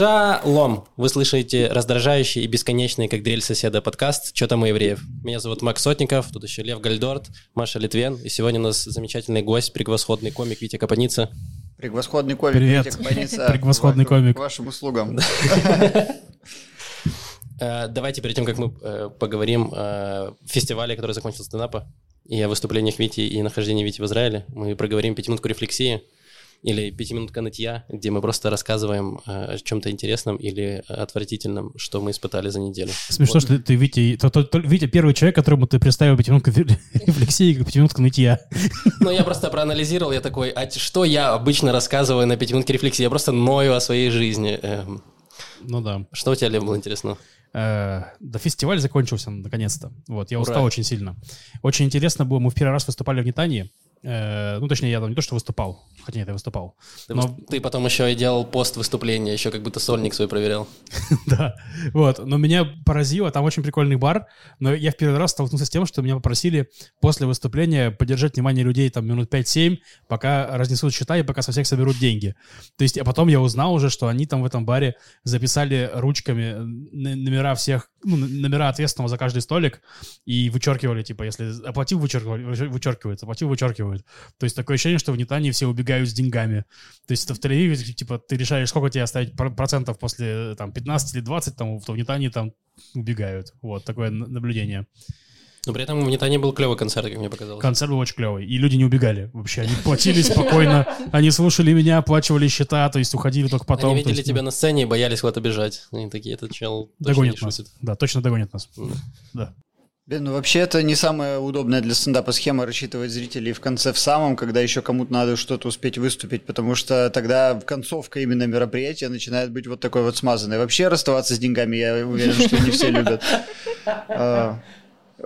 Шалом! Вы слышите раздражающий и бесконечный, как дрель соседа, подкаст «Чё там у евреев?». Меня зовут Макс Сотников, тут еще Лев Гальдорт, Маша Литвен, и сегодня у нас замечательный гость, превосходный комик Витя Капаница. Превосходный комик Привет. Витя Капаница. Превосходный комик. К вашим услугам. Э, Давайте перед тем, как мы э, поговорим о фестивале, который закончился стендапа, и о выступлениях Вити и нахождении Вити в Израиле, мы проговорим пятиминутку рефлексии или пятиминутка нытья, где мы просто рассказываем э, о чем-то интересном или отвратительном, что мы испытали за неделю. Смешно, Вот. что ты, Витя, то- то- то- Витя первый человек, которому ты представил пятиминутку рефлексии, как пятиминутку нытья. Ну, я просто проанализировал, я такой, а что я обычно рассказываю на пятиминутке рефлексии? Я просто ною о своей жизни. Эм, Ну да. Что у тебя, Лев, было интересно? Э, Да, фестиваль закончился наконец-то. Вот, я Ура. устал очень сильно. Очень интересно было, мы в первый раз выступали в Нетании. Э, Ну, точнее, я там не то, что выступал, хотя нет, я выступал. Ты, Но- ты потом еще и делал пост выступления, еще как будто сольник свой проверял. Да, вот. Но меня поразило, там очень прикольный бар, но я в первый раз столкнулся с тем, что меня попросили после выступления поддержать внимание людей там минут 5-7, пока разнесут счета и пока со всех соберут деньги. То есть, а потом я узнал уже, что они там в этом баре записали ручками номера всех, ну, номера ответственного за каждый столик и вычеркивали, типа, если оплатил, вычеркивали, вычер- вычеркивается, оплатил, вычеркивают. То есть такое ощущение, что в Нетании все убегают с деньгами. То есть это в Тель-Авиве, типа, ты решаешь, сколько тебе оставить пр- процентов после, там, 15 или 20, там, в Нетании там убегают. Вот, такое наблюдение. Но при этом в Нетане был клевый концерт, как мне показалось. Концерт был очень клевый. И люди не убегали вообще. Они платили спокойно, они слушали меня, оплачивали счета, то есть уходили только потом. Они видели есть, тебя ну, на сцене и боялись куда-то бежать. Они такие, этот чел Догонит нас. шутит. Да, точно догонит нас. Да. Ну вообще это не самая удобная для стендапа схема рассчитывать зрителей в конце в самом, когда еще кому-то надо что-то успеть выступить, потому что тогда концовка именно мероприятия начинает быть вот такой вот смазанной. Вообще расставаться с деньгами, я уверен, что не все любят.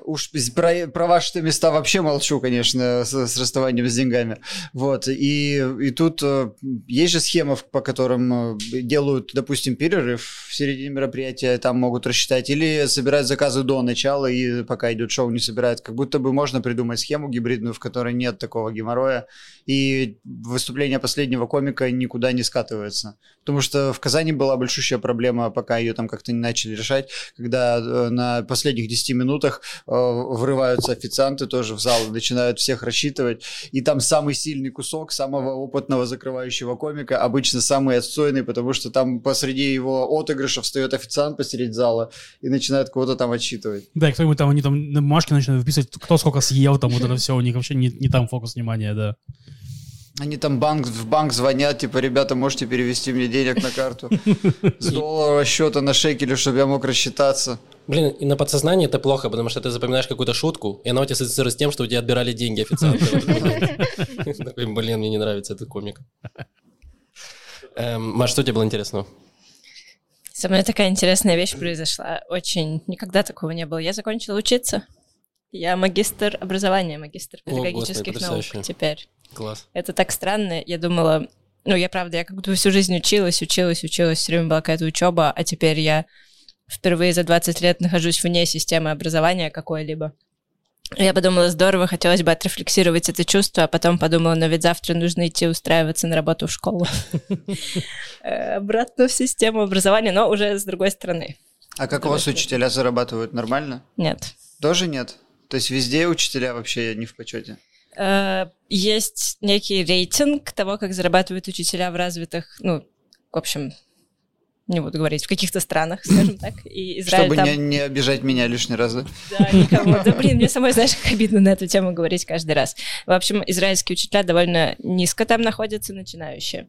Уж про, про ваши места вообще молчу, конечно, с, с расставанием с деньгами. Вот, и, и тут э, есть же схема, по которым э, делают, допустим, перерыв в середине мероприятия, там могут рассчитать, или собирают заказы до начала, и пока идет шоу, не собирают. Как будто бы можно придумать схему гибридную, в которой нет такого геморроя, и выступление последнего комика никуда не скатывается. Потому что в Казани была большущая проблема, пока ее там как-то не начали решать, когда э, на последних 10 минутах врываются официанты тоже в зал начинают всех рассчитывать. И там самый сильный кусок самого опытного закрывающего комика, обычно самый отстойный, потому что там посреди его отыгрыша встает официант посреди зала и начинает кого-то там отсчитывать. Да, и кто-нибудь там, они там на бумажке начинают выписывать, кто сколько съел, там вот это все, у них вообще не, не там фокус внимания, да. Они там банк, в банк звонят, типа, ребята, можете перевести мне денег на карту с долларового счета на шекели, чтобы я мог рассчитаться. Блин, и на подсознании это плохо, потому что ты запоминаешь какую-то шутку, и она у тебя ассоциируется с тем, что у тебя отбирали деньги. Такой, блин, мне не нравится этот комик. Эм, Маш, что тебе было интересного? Со мной такая интересная вещь произошла. Очень... Никогда такого не было. Я закончила учиться. Я магистр образования, магистр педагогических наук теперь. Класс. Это так странно. Я думала... Ну, я правда, я как будто всю жизнь училась, училась, училась, все время была какая-то учеба, а теперь я впервые за 20 лет нахожусь вне системы образования какой-либо. Я подумала, здорово, хотелось бы отрефлексировать это чувство, а потом подумала, но ведь завтра нужно идти устраиваться на работу в школу. Э, Обратно в систему образования, но уже с другой стороны. А как у вас учителя зарабатывают? Нормально? Нет. Тоже нет? То есть везде учителя вообще не в почете? Э, Есть некий рейтинг того, как зарабатывают учителя в развитых, ну, в общем, не буду говорить, в каких-то странах, скажем так. И Израиль Чтобы там... не, не обижать меня лишний раз, да? Да, никому. Да, блин, мне самой, знаешь, как обидно на эту тему говорить каждый раз. В общем, израильские учителя довольно низко там находятся, начинающие.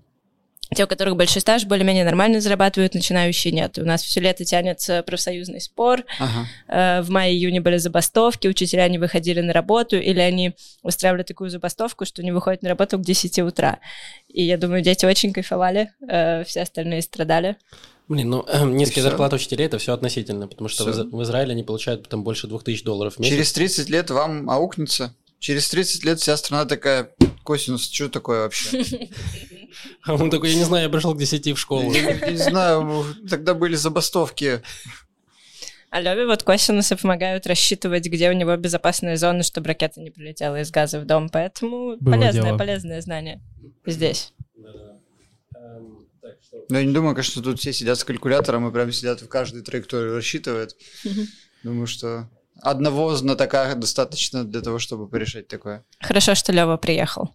Те, у которых большой стаж, более-менее нормально зарабатывают, начинающие нет. У нас все лето тянется профсоюзный спор. Ага. Э, В мае-июне были забастовки, учителя не выходили на работу, или они устраивали такую забастовку, что не выходят на работу к 10 утра. И я думаю, дети очень кайфовали, э, все остальные страдали. Блин, ну эм, низкие зарплаты учителей это все относительно, потому что в, Всё. Из- в Израиле они получают там больше 2000 долларов в месяц. Через 30 лет вам аукнется. Через 30 лет вся страна такая, косинус, что такое вообще? А он такой, я не знаю, я пришел к 10 в школу. Я Не знаю, тогда были забастовки. А Леве вот косинусы помогают рассчитывать, где у него безопасная зона, чтобы ракета не прилетела из газа в дом. Поэтому Было полезное, дело. полезное знание здесь. Ну, я не думаю, конечно, тут все сидят с калькулятором и прям сидят в каждой траектории рассчитывают. Думаю, что одного знатока достаточно для того, чтобы порешать такое. Хорошо, что Лева приехал.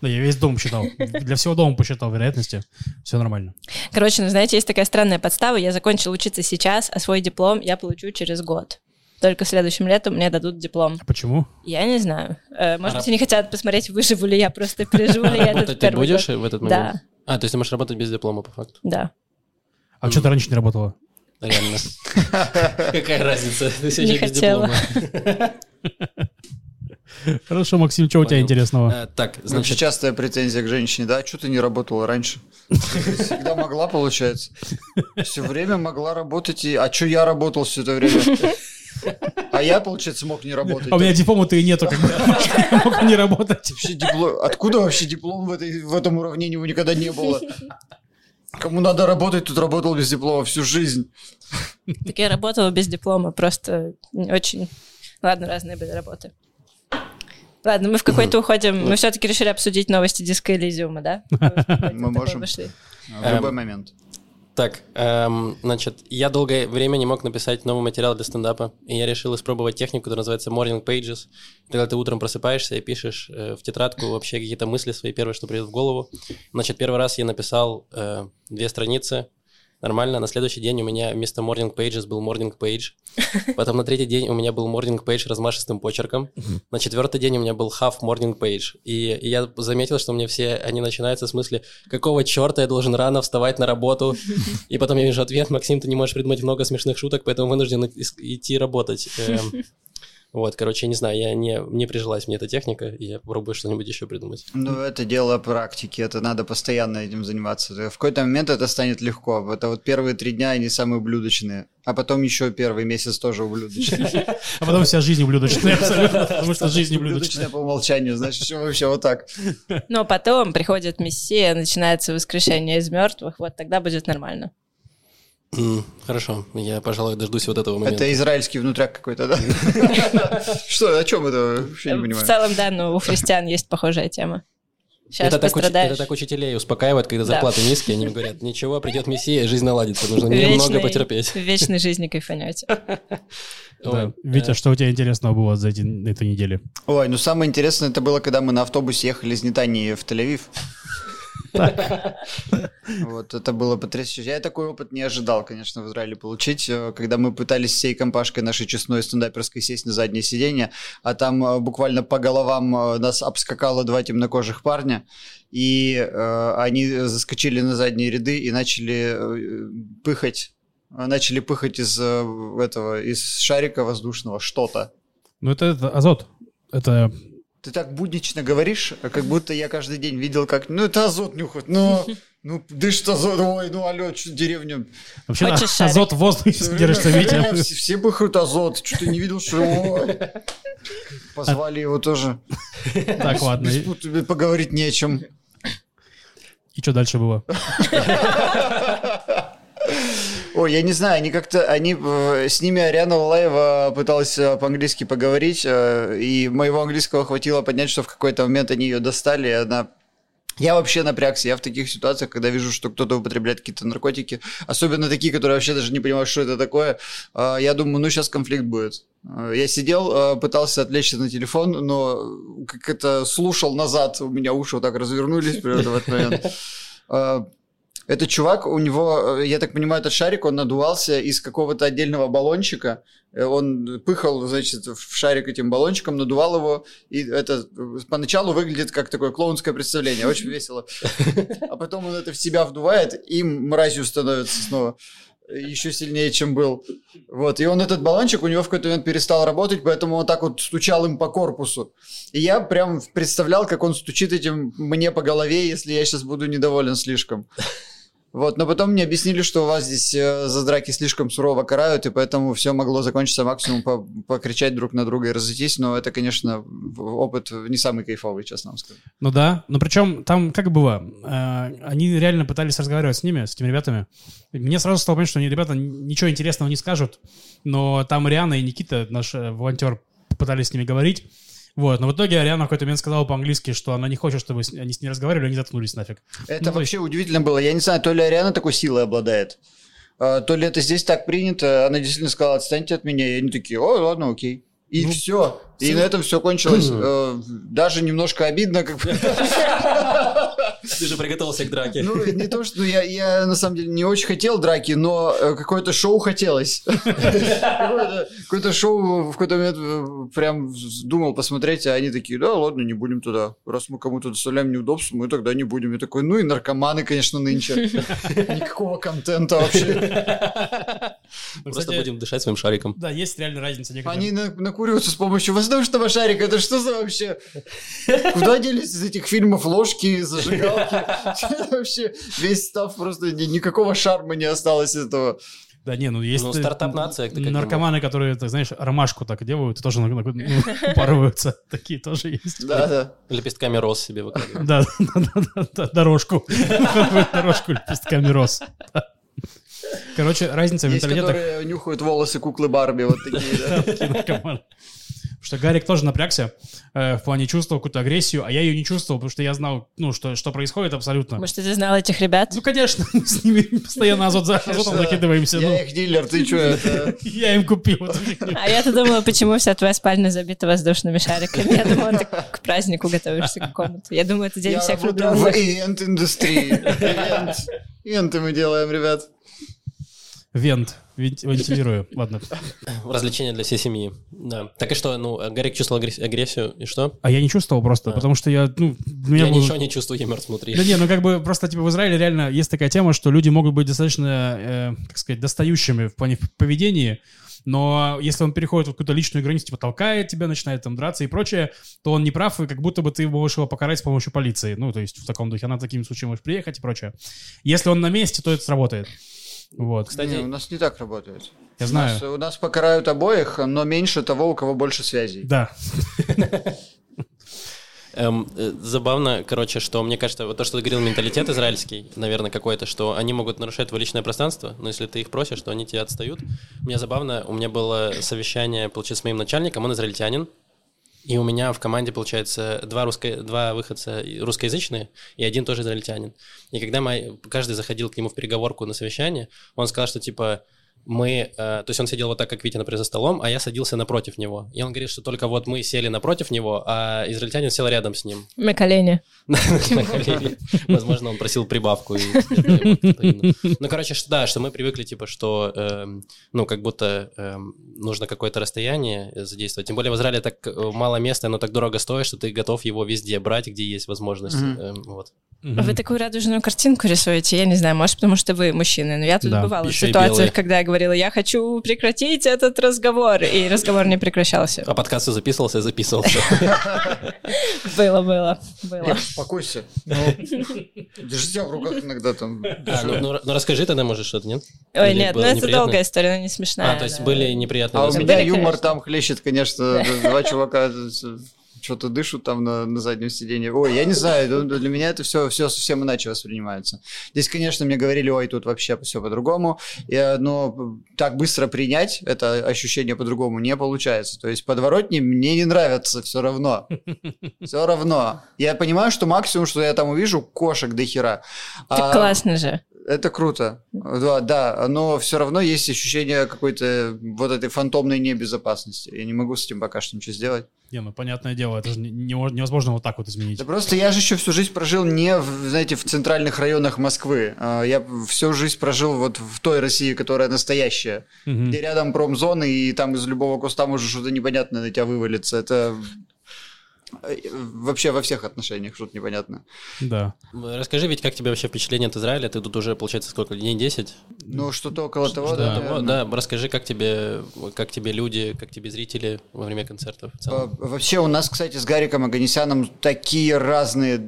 Да, я весь дом посчитал. Для всего дома посчитал вероятности. Все нормально. Короче, ну знаете, есть такая странная подстава. Я закончил учиться сейчас, а свой диплом я получу через год. Только следующим летом мне дадут диплом. А почему? Я не знаю. Э, Может быть, они хотят посмотреть, выживу ли я, просто переживу ли я этот ты будешь в этот момент? Да, А, то есть ты можешь работать без диплома, по факту. да. А что ты раньше не работала? Реально. Какая разница? Ты еще без хотела. диплома. Хорошо, Максим, что у тебя интересного? А, Так, Значит, частая претензия к женщине, да, что ты не работала раньше? Всегда могла, получается. Все время могла работать, и... а что я работал все это время? А я, получается, мог не работать. А у меня диплома-то и нету, как бы. Мог не работать. Вообще диплом... Откуда вообще диплом в, этой, в этом уравнении его никогда не было? Кому надо работать, тут работал без диплома всю жизнь. Так я работала без диплома, просто очень... Ладно, разные были работы. Ладно, мы в какой-то уходим. Мы все-таки решили обсудить новости диска Элизиума, да? Мы можем. Вышли. В любой момент. Так, эм, значит, я долгое время не мог написать новый материал для стендапа, и я решил испробовать технику, которая называется Morning Pages. Когда ты утром просыпаешься и пишешь э, в тетрадку вообще какие-то мысли свои первые, что придет в голову. Значит, первый раз я написал э, две страницы, нормально. На следующий день у меня вместо Morning Pages был Morning Page. Потом на третий день у меня был Morning Page размашистым почерком. На четвертый день у меня был Half Morning Page. И, и я заметил, что у меня все, они начинаются с мысли, какого черта я должен рано вставать на работу? И потом я вижу ответ, Максим, ты не можешь придумать много смешных шуток, поэтому вынужден идти работать. Вот, короче, я не знаю, я не, не прижилась мне эта техника, и я попробую что-нибудь еще придумать. Ну, это дело практики, это надо постоянно этим заниматься. В какой-то момент это станет легко. Это вот первые три дня, они самые ублюдочные. А потом еще первый месяц тоже ублюдочный. А потом вся жизнь ублюдочная абсолютно, потому что жизнь ублюдочная. Ублюдочная по умолчанию, значит, все вообще вот так. Но потом приходит Мессия, начинается воскрешение из мертвых, вот тогда будет нормально. М, Хорошо, я, пожалуй, дождусь вот этого момента. Это израильский внутряк какой-то, да? Что, о чем это? Вообще не В понимаю. целом, да, но у христиан есть похожая тема. Сейчас это, так, уч- это так учителей успокаивают, когда Да. зарплаты низкие, они им говорят, ничего, придет Мессия, жизнь наладится, нужно немного Вечной- потерпеть. В вечной жизни кайфанете. Да. Витя, э, что у тебя интересного было за эти, эту неделю? Ой, ну самое интересное это было, когда мы на автобусе ехали из Нетании в Тель-Авив. Вот, это было потрясающе. Я такой опыт не ожидал, конечно, в Израиле получить. Э, Когда мы пытались всей компашкой нашей честной стендаперской сесть на заднее сиденье, а там э, буквально по головам э, нас обскакало два темнокожих парня, и э, они заскочили на задние ряды и начали э, пыхать начали пыхать из этого из шарика воздушного что-то. Ну, это, это азот. Это Ты так буднично говоришь, а как будто я каждый день видел, как... Ну, это азот нюхает, ну, ну, дышит азот, ой, ну, алло, что деревня... вообще Хочешь шарик? азот в воздухе Всё время- держится, всё Витя. Все, все пыхают азот, что ты не видел, что... Ой. Позвали его тоже. Так, ладно. Без И, пут- тебе поговорить не о чем. и что дальше было? Ой, я не знаю, они как-то, они, э, с ними Ариана Лалаева пыталась э, по-английски поговорить, э, и моего английского хватило поднять, что в какой-то момент они ее достали, и она я вообще напрягся. Я в таких ситуациях, когда вижу, что кто-то употребляет какие-то наркотики, особенно такие, которые вообще даже не понимают, что это такое, я думаю, ну сейчас конфликт будет. Я сидел, пытался отвлечься на телефон, но как это слушал назад, у меня уши вот так развернулись в этот момент. Э, Этот чувак, у него, э, я так понимаю, этот шарик, он надувался из какого-то отдельного баллончика. Э, Он пыхал, значит, в шарик этим баллончиком, надувал его. И это э, поначалу выглядит как такое клоунское представление. Очень весело. А потом он это в себя вдувает и мразью становится снова. Еще сильнее, чем был. Вот. И он этот баллончик у него в какой-то момент перестал работать, поэтому он так вот стучал им по корпусу. И я прям представлял, как он стучит этим мне по голове, если я сейчас буду недоволен слишком. Вот, но потом мне объяснили, что у вас здесь э, за драки слишком сурово карают, и поэтому все могло закончиться максимум по- покричать друг на друга и разойтись, но это, конечно, опыт не самый кайфовый, честно вам скажу. Ну да, но причем там как было, э, они реально пытались разговаривать с ними, с этими ребятами. Мне сразу стало понятно, что они, ребята, ничего интересного не скажут, но там Риана и Никита, наш э, волонтер, пытались с ними говорить. Вот, но в итоге Ариана в какой-то момент сказала по-английски, что она не хочет, чтобы с- они с ней разговаривали, они заткнулись нафиг. Это Ну, то вообще удивительно было. Я не знаю, то ли Ариана такой силой обладает, а, то ли это здесь так принято. Она действительно сказала, отстаньте от меня. И они такие, о, ладно, окей. И Ну, все. И на этом все кончилось. Э, Даже немножко обидно, как бы. Ты же приготовился к драке. Ну, не то, что я, я на самом деле не очень хотел драки, но э, какое-то шоу хотелось. Какое-то шоу в какой-то момент э, прям думал посмотреть, а они такие, да, ладно, не будем туда. Раз мы кому-то доставляем неудобства, мы тогда не будем. Я такой, ну и наркоманы, конечно, нынче. Никакого контента вообще. Ну, Просто кстати, будем дышать своим шариком. Да, есть реально разница. Они на- накуриваются с помощью воздушного шарика. Это что за вообще? Куда делись из этих фильмов ложки, зажигалки? Вообще весь став просто ни- никакого шарма не осталось из этого. Да не, ну есть... Ну, э, стартап-нация, Наркоманы, которые, ты знаешь, ромашку так делают, и тоже ну, упарываются. Такие тоже есть. Да, да. Лепестками роз себе выкладывают. Да, да, да, дорожку. Дорожку лепестками роз. Короче, разница в Есть, менталитетах. которые нюхают волосы куклы Барби, вот такие, да. такие наркоманы. Что Гарик тоже напрягся э, в плане чувствовал какую-то агрессию, а я ее не чувствовал, потому что я знал, ну, что, что происходит абсолютно. Может, ты знал этих ребят? Ну, конечно, мы с ними постоянно азот за азотом закидываемся. ну. Я их дилер, ты что, это... Я им купил. А я-то думала, почему вся твоя спальня забита воздушными шариками. Я думала, ты к празднику готовишься к какому-то. Я думаю, это день Я всех влюбленных. ивент-индустрии. Ивент. Ивенты мы делаем, ребят. Вент- вентилирую. Ладно. Развлечения для всей семьи. Да. Так и что, ну, Гарик чувствовал агресс- агрессию, и что? А я не чувствовал просто, А. потому что я, ну, меня Я был- ничего не чувствую, я мертв внутри. Да не, ну как бы просто типа в Израиле реально есть такая тема, что люди могут быть достаточно, э, как сказать, достающими в плане поведения, но если он переходит в какую-то личную границу, типа толкает тебя, начинает там драться и прочее, то он не прав, и как будто бы ты можешь его покарать с помощью полиции. Ну, то есть в таком духе, она таким случаем может приехать и прочее. Если он на месте, то это сработает. Вот. Кстати, Не, у нас не так работает. Я У знаю. нас, у нас покарают обоих, но меньше того, у кого больше связей. Да. Эм, э, забавно, короче, что мне кажется, вот то, что ты говорил, менталитет израильский, наверное, какой-то, что они могут нарушать твое личное пространство, но если ты их просишь, то они тебя отстают. Мне забавно, у меня было совещание, получается, с моим начальником, он израильтянин, и у меня в команде, получается, два, русско... два выходца русскоязычные и один тоже израильтянин. И когда мы... каждый заходил к нему в переговорку на совещание, он сказал, что типа мы, э, то есть он сидел вот так, как Витя, например, за столом, а я садился напротив него. И он говорит, что только вот мы сели напротив него, а израильтянин сел рядом с ним. На колени. На колени. Возможно, он просил прибавку. Ну, короче, что- да, что мы привыкли, типа, что, эм, ну, как будто эм, нужно какое-то расстояние задействовать. Тем более в Израиле так э, мало места, оно так дорого стоит, что ты готов его везде брать, где есть возможность. Эм, Вот. Вы такую радужную картинку рисуете, я не знаю, может, потому что вы мужчины, но я тут бывала в ситуациях, когда я говорила, я хочу прекратить этот разговор, и разговор не прекращался. А подкаст все записывался и записывался. Было, было, было. Успокойся. Ну, держи себя в руках иногда там. А, ну, ну, ну, расскажи тогда, может, что-то, нет? Ой, нет, ну это долгая история, но не смешная. А, то есть были неприятные А у меня юмор там хлещет, конечно. Два чувака что-то дышат там на, на заднем сиденье. Ой, я не знаю, ну, для меня это все, все совсем иначе воспринимается. Здесь, конечно, мне говорили, ой, тут вообще все по-другому, И, но так быстро принять это ощущение по-другому не получается. То есть подворотни мне не нравятся все равно. Все равно. Я понимаю, что максимум, что я там увижу, кошек до хера. Так А- классно же. Это круто. Да, да, но все равно есть ощущение какой-то вот этой фантомной небезопасности. Я не могу с этим пока что ничего сделать. Не, ну понятное дело, это же не- не- невозможно вот так вот изменить. Да просто я же еще всю жизнь прожил не, в, знаете, в центральных районах Москвы. А, Я всю жизнь прожил вот в той России, которая настоящая, Мгм. где рядом промзоны, и там из любого куста может что-то непонятное на тебя вывалиться. Это вообще во всех отношениях что-то непонятное. Да. Расскажи, ведь как тебе вообще впечатление от Израиля? Ты тут уже, получается, сколько, дней 10? Ну, что-то около того, Да. да. Наверное. да, расскажи, как тебе, как тебе люди, как тебе зрители во время концертов А? Вообще у нас, кстати, с Гариком Аганесяном такие разные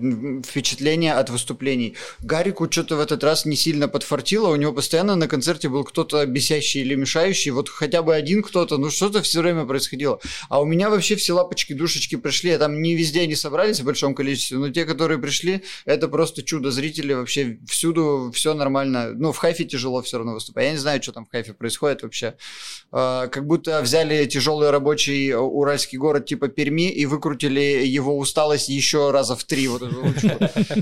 впечатления от выступлений. Гарику что-то в этот раз не сильно подфартило, у него постоянно на концерте был кто-то бесящий или мешающий, вот хотя бы один кто-то, ну что-то все время происходило. А у меня вообще все лапочки-душечки пришли, я там не везде они собрались в большом количестве, но те, которые пришли, это просто чудо. Зрители вообще всюду все нормально. Ну, в Хайфе тяжело все равно выступать. Я не знаю, что там в Хайфе происходит вообще. А, как будто взяли тяжелый рабочий уральский город типа Перми и выкрутили его усталость еще раза в три. Вот эту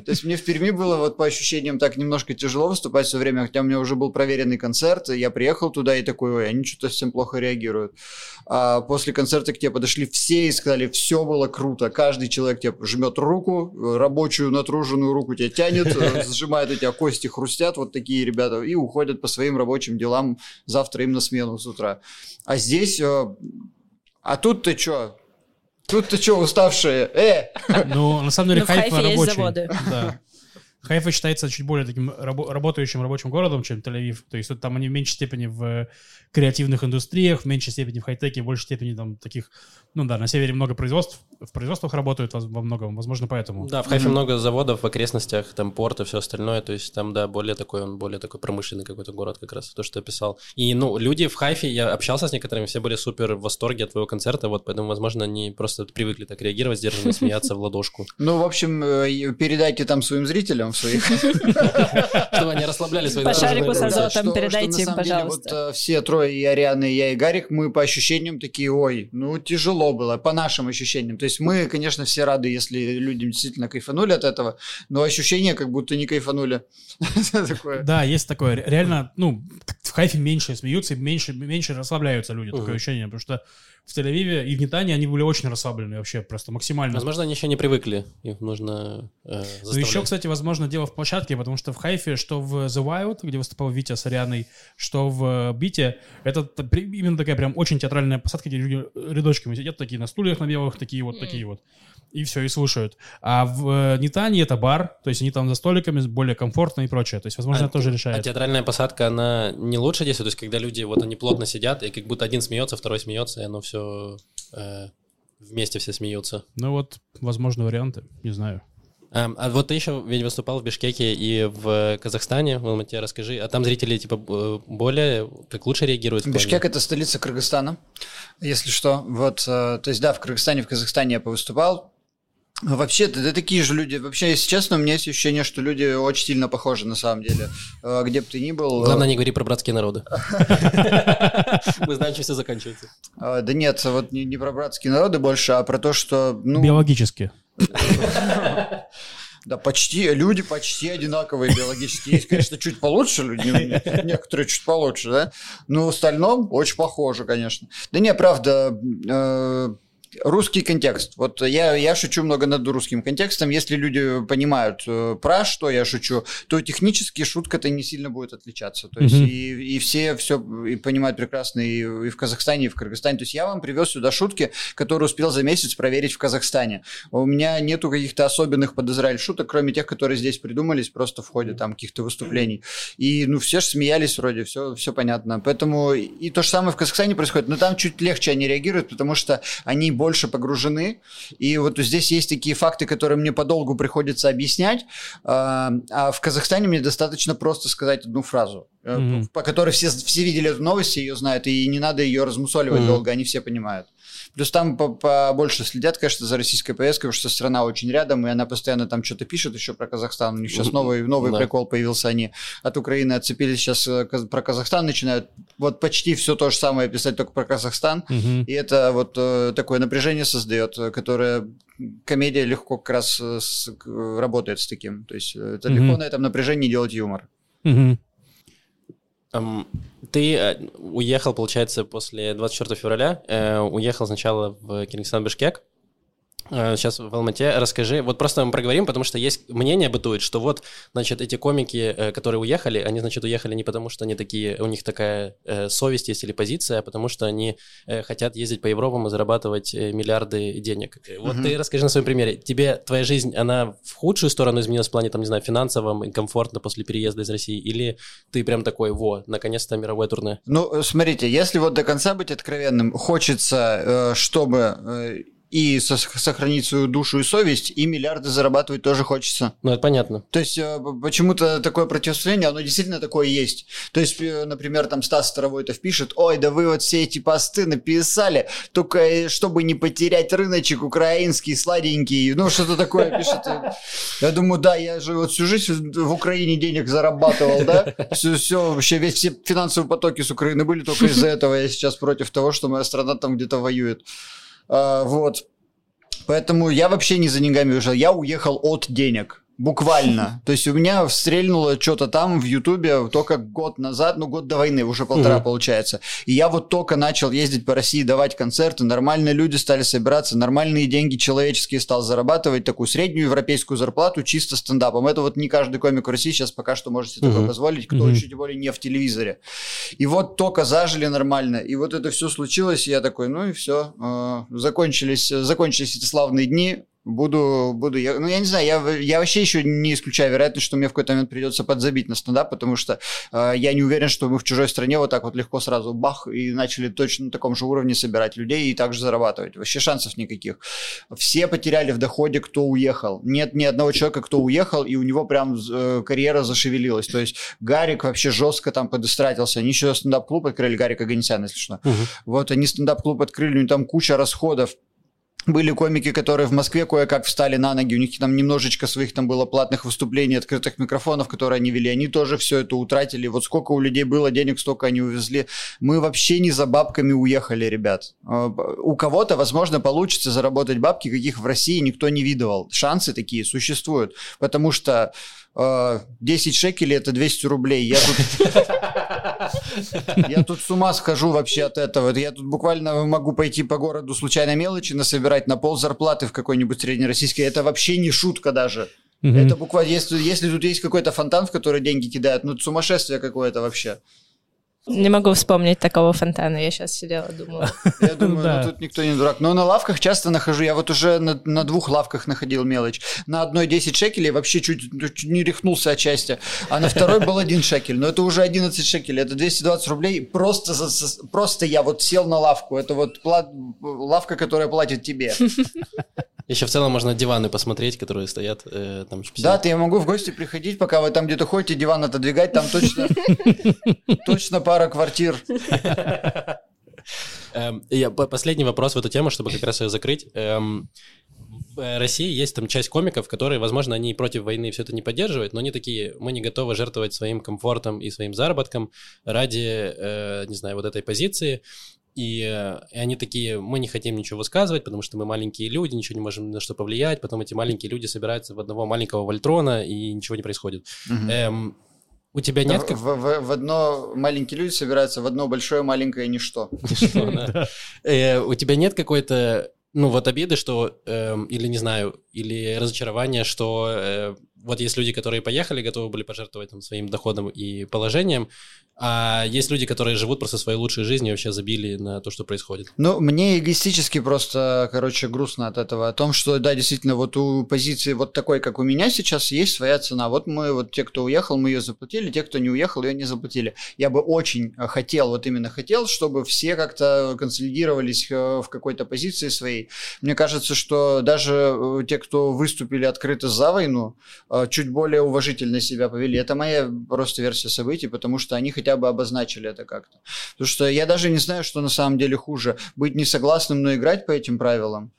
То есть мне в Перми было вот по ощущениям так немножко тяжело выступать все время, хотя у меня уже был проверенный концерт, я приехал туда и такой, ой, они что-то совсем плохо реагируют. А после концерта к тебе подошли все и сказали, все было круто, каждый человек тебе жмет руку, рабочую натруженную руку тебя тянет, сжимает у тебя кости, хрустят, вот такие ребята, и уходят по своим рабочим делам завтра им на смену с утра. А здесь... Э, а тут ты что? Тут ты что, уставшие? Э! Ну, на самом деле, Ну, Хайфе есть рабочий. заводы. Да. Хайфа считается чуть более таким рабо- работающим рабочим городом, чем Тель-Авив. То есть вот там они в меньшей степени в креативных индустриях, в меньшей степени в хай-теке, в большей степени там таких... Ну да, на севере много производств, в производствах работают во многом, возможно, поэтому. Да, в Хайфе много заводов в окрестностях, там порт и все остальное, то есть там, да, более такой, он более такой промышленный какой-то город как раз, то, что я писал. И, ну, люди в Хайфе, я общался с некоторыми, все были супер в восторге от твоего концерта, вот, поэтому, возможно, они просто привыкли так реагировать, сдержанно смеяться в ладошку. Ну, в общем, э, передайте там своим зрителям своих. Чтобы они расслабляли свои По дорожные шарику с азотом передайте на им, самом деле пожалуйста. вот э, все трое, и Ариана, и я, и Гарик, мы по ощущениям такие, ой, ну тяжело было, по нашим ощущениям. То есть мы, конечно, все рады, если люди действительно кайфанули от этого, но ощущение, как будто не кайфанули. Да, есть такое. Ре- Реально, ну, в Хайфе меньше смеются и меньше, меньше расслабляются люди, такое ощущение. Потому что в Тель-Авиве и в Нетане они были очень расслаблены вообще, просто максимально. Возможно, они еще не привыкли, их нужно э, Ну, заставлять. еще, кстати, возможно, дело в площадке, потому что в Хайфе, что в The Wild, где выступал Витя с Арианой, что в э, Бите, это именно такая прям очень театральная посадка, где люди рядочками сидят такие на стульях на белых, такие вот, такие вот. И все, и слушают. А в э, Нитане это бар, то есть они там за столиками, более комфортно и прочее. То есть, возможно, А- это тоже А решает. театральная посадка, она не лучше действует, то есть когда люди, вот они плотно сидят, и как будто один смеется, второй смеется, и оно все вместе все смеются. Ну вот, возможно, варианты, не знаю. А, а вот ты еще ведь выступал в Бишкеке и в Казахстане, в Алмате, расскажи, а там зрители типа б- более, как лучше реагируют? Бишкек это столица Кыргызстана, если что. Вот, э, то есть, да, в Кыргызстане, в Казахстане я повыступал. Но Вообще, да, да такие же люди. Вообще, если честно, у меня есть ощущение, что люди очень сильно похожи на самом деле. Э, Где бы ты ни был. э, Главное, не говори про братские народы. Мы знаем, чем все заканчивается. Да нет, вот не, про братские народы больше, а про то, что... Ну, Биологически. Да, почти, люди почти одинаковые биологически. Есть, конечно, чуть получше люди, не- некоторые чуть получше, да, но в остальном очень похоже, конечно. Да не, правда, э, русский контекст. Вот я, я шучу много над русским контекстом. Если люди понимают, э, про что я шучу, то технически шутка-то не сильно будет отличаться. То есть Мгм. и, и все все и понимают прекрасно и, и в Казахстане, и в Кыргызстане. То есть я вам привез сюда шутки, которые успел за месяц проверить в Казахстане. У меня нету каких-то особенных под Израиль шуток, кроме тех, которые здесь придумались просто в ходе там каких-то выступлений. И ну все же смеялись вроде, все, все понятно. Поэтому и то же самое в Казахстане происходит, но там чуть легче они реагируют, потому что они больше погружены. И вот здесь есть такие факты, которые мне подолгу приходится объяснять. А а в Казахстане мне достаточно просто сказать одну фразу, Мгм. по которой все, все видели эту новость, ее знают, и не надо ее размусоливать Мгм. долго, они все понимают. Плюс там по- побольше следят, конечно, за российской повесткой, потому что страна очень рядом, и она постоянно там что-то пишет еще про Казахстан. У них сейчас новый, новый Да. прикол появился, они от Украины отцепились, сейчас э, про Казахстан начинают вот почти все то же самое писать, только про Казахстан. Мгм. И это вот э, такое напряжение создает, э, которое комедия легко как раз с- работает с таким. То есть это Мгм. легко на этом напряжении делать юмор. Мгм. Эм, Ты э, уехал, получается, после 24 февраля, э, уехал сначала в Киргизстан, Бишкек, э, сейчас в Алмате. Расскажи, вот просто мы проговорим, потому что есть мнение бытует, что вот, значит, эти комики, э, которые уехали, они, значит, уехали не потому, что они такие, у них такая э, совесть есть или позиция, а потому что они э, хотят ездить по Европам и зарабатывать э, миллиарды денег. Э, Вот Мгм. ты расскажи на своем примере, тебе твоя жизнь, она в худшую сторону изменилась в плане, там, не знаю, финансовом и комфортно после переезда из России, или ты прям такой, во, наконец-то мировое турне? Ну, э, смотрите, если вот до конца быть откровенным, хочется, э, чтобы э, и со- сохранить свою душу и совесть, и миллиарды зарабатывать тоже хочется. Ну, это понятно. То есть э, почему-то такое противостояние, оно действительно такое есть. То есть, э, например, там Стас Старовойтов пишет, ой, да вы вот все эти посты написали, только э, чтобы не потерять рыночек украинский, сладенький, ну что-то такое пишет. Я думаю, да, я же вот всю жизнь в Украине денег зарабатывал, да? Все, все, вообще весь все финансовые потоки с Украины были только из-за этого. Я сейчас против того, что моя страна там где-то воюет. А, вот. Поэтому я вообще не за деньгами уезжал. Я уехал от денег. Буквально. То есть у меня стрельнуло что-то там в Ютубе только год назад, ну год до войны, уже полтора Мгм. получается. И я вот только начал ездить по России, давать концерты, нормальные люди стали собираться, нормальные деньги человеческие стал зарабатывать, такую среднюю европейскую зарплату чисто стендапом. Это вот не каждый комик в России сейчас пока что может себе такое Мгм. позволить, кто Мгм. еще тем более не в телевизоре. И вот только зажили нормально, и вот это все случилось, и я такой, ну и все, закончились, закончились эти славные дни, буду, буду, я, ну я не знаю, я, я вообще еще не исключаю вероятность, что мне в какой-то момент придется подзабить на стендап, потому что э, я не уверен, что мы в чужой стране вот так вот легко сразу бах и начали точно на таком же уровне собирать людей и также зарабатывать. Вообще шансов никаких. Все потеряли в доходе, кто уехал. Нет ни одного человека, кто уехал, и у него прям э, карьера зашевелилась. То есть Гарик вообще жестко там поистратился. Они еще стендап-клуб открыли, Гарик Оганисян, если что. Мгм. Вот они стендап-клуб открыли, у них там куча расходов. Были комики, которые в Москве кое-как встали на ноги, у них там немножечко своих там было платных выступлений, открытых микрофонов, которые они вели, они тоже все это утратили. Вот сколько у людей было денег, столько они увезли. Мы вообще не за бабками уехали, ребят. Б- У кого-то, возможно, получится заработать бабки, каких в России никто не видывал. Шансы такие существуют, потому что э, 10 шекелей это 200 рублей. Я тут я тут с ума схожу вообще от этого. Я тут буквально могу пойти по городу случайно мелочи насобирать на пол зарплаты в какой-нибудь среднероссийской. Это вообще не шутка даже. Это буквально, если, если тут есть какой-то фонтан, в который деньги кидают, ну это сумасшествие какое-то вообще. Не могу вспомнить такого фонтана. Я сейчас сидела, думала. Я думаю, Да. ну тут никто не дурак. Но на лавках часто нахожу. Я вот уже на, на двух лавках находил мелочь. На одной 10 шекелей вообще чуть, чуть не рехнулся от счастья. А на второй был один шекель. Но это уже 11 шекелей. Это 220 рублей. Просто, за- за- просто я вот сел на лавку. Это вот лавка, которая платит тебе. Еще в целом можно диваны посмотреть, которые стоят э, там. Да, 50. ты я могу в гости приходить, пока вы там где-то ходите, диван отодвигать, там точно, точно пара квартир. Эм, я, по- последний вопрос в эту тему, чтобы как раз ее закрыть. Эм, в э, России есть там часть комиков, которые, возможно, они против войны все это не поддерживают, но они такие, мы не готовы жертвовать своим комфортом и своим заработком ради, э, не знаю, вот этой позиции. И, э, и они такие, мы не хотим ничего высказывать, потому что мы маленькие люди, ничего не можем на что повлиять. Потом эти маленькие люди собираются в одного маленького Вольтрона, и ничего не происходит. Эм, у тебя нет как... В, в- в одно маленькие люди собираются в одно большое маленькое ничто. Что, да. Э, У тебя нет какой-то, ну вот обиды, что, эм, или не знаю, или разочарования, что э, вот есть люди, которые поехали, готовы были пожертвовать там, своим доходом и положением, а есть люди, которые живут просто своей лучшей жизнью и вообще забили на то, что происходит. Ну, мне эгоистически просто, короче, грустно от этого. О том, что, да, действительно, вот у позиции вот такой, как у меня сейчас, есть своя цена. Вот мы, вот те, кто уехал, мы ее заплатили, те, кто не уехал, ее не заплатили. Я бы очень э, хотел, вот именно хотел, чтобы все как-то консолидировались э, в какой-то позиции своей. Мне кажется, что даже э, те, кто выступили открыто за войну, чуть более уважительно себя повели. Это моя просто версия событий, потому что они хотя бы обозначили это как-то. Потому что я даже не знаю, что на самом деле хуже. Быть несогласным, но играть по этим правилам.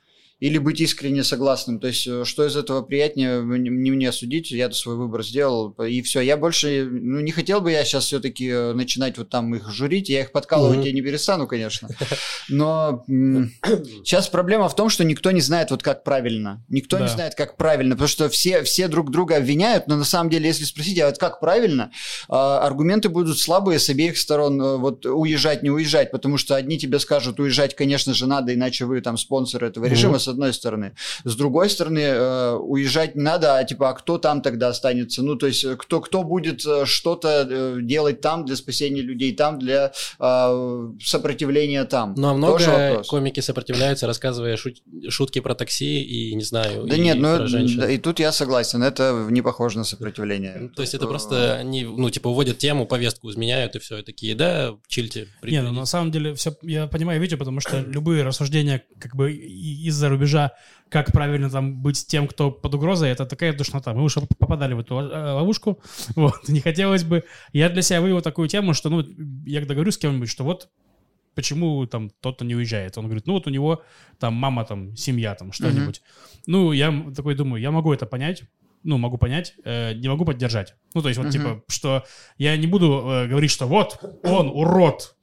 Или быть искренне согласным. То есть, э, что из этого приятнее, не мне судить, я-то свой выбор сделал, и все. Я больше, ну, не хотел бы я сейчас все-таки начинать вот там их журить, я их подкалывать Мгм. я не перестану, конечно. Но сейчас проблема в том, что никто не знает вот как правильно. Никто не Да. знает, как правильно, потому что все, все друг друга обвиняют, но на самом деле, если спросить, а вот как правильно, а, аргументы будут слабые с обеих сторон, э, вот уезжать, не уезжать, потому что одни тебе скажут, уезжать, конечно же, надо, иначе вы там спонсоры этого режима, с одной стороны. С другой стороны, э, уезжать не надо, а типа, а кто там тогда останется? Ну, то есть, э, кто, кто будет э, что-то делать там для спасения людей, там для э, сопротивления там? Ну, а много комики сопротивляются, рассказывая шут- шутки про такси и, не знаю, Да и нет, ну да, и тут я согласен, это не похоже на сопротивление. Ну, То есть это просто они, ну, типа, уводят тему, повестку изменяют, и все, и такие, да, чильте. Не, ну на самом деле все, я понимаю Витю, потому что любые рассуждения как бы из-за рубежа, как правильно там быть тем, кто под угрозой, это такая душнота. Мы уже попадали в эту э, ловушку, вот, не хотелось бы. Я для себя вывел такую тему, что, ну, я договорюсь с кем-нибудь, что вот почему там тот-то не уезжает. Он говорит, ну вот у него там мама, там, семья, там, что-нибудь. Ну, я такой думаю, я могу это понять, ну, могу понять, э, не могу поддержать. Ну, то есть вот, типа, что я не буду э, говорить, что вот, он урод,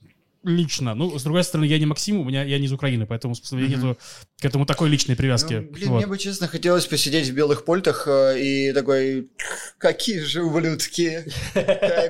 лично. Ну, с другой стороны, я не Максим, у меня я не из Украины, поэтому, mm-hmm. нету к этому такой личной привязки. Ну, блин, вот. мне бы, честно, хотелось посидеть в белых польтах э, и такой, какие же ублюдки,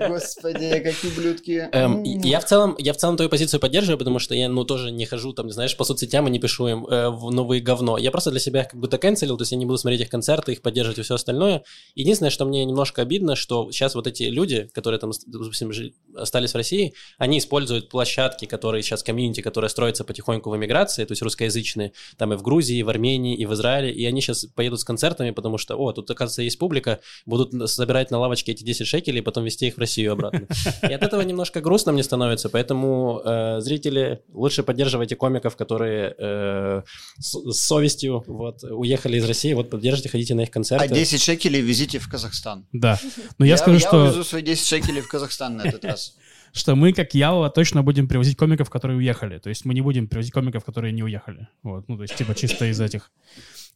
господи, какие ублюдки. Эм, я в целом, я в целом твою позицию поддерживаю, потому что я, ну, тоже не хожу там, знаешь, по соцсетям и не пишу им э, в новые говно. Я просто для себя как будто канцелил, то есть я не буду смотреть их концерты, их поддерживать и все остальное. Единственное, что мне немножко обидно, что сейчас вот эти люди, которые там, допустим, остались в России, они используют площадки, которые сейчас комьюнити, которые строятся потихоньку в эмиграции, то есть русскоязычные, там и в Грузии, и в Армении, и в Израиле, и они сейчас поедут с концертами, потому что, о, тут, оказывается, есть публика, будут собирать на лавочке эти 10 шекелей, и потом везти их в Россию обратно. И от этого немножко грустно мне становится, поэтому э, зрители, лучше поддерживайте комиков, которые э, с, с совестью вот, уехали из России, вот поддержите, ходите на их концерты. А 10 шекелей везите в Казахстан. Да. Но я, я скажу, я что... Я свои 10 шекелей в Казахстан на этот раз что мы, как Ялова, точно будем привозить комиков, которые уехали. То есть мы не будем привозить комиков, которые не уехали. Вот. Ну, то есть, типа, чисто из этих,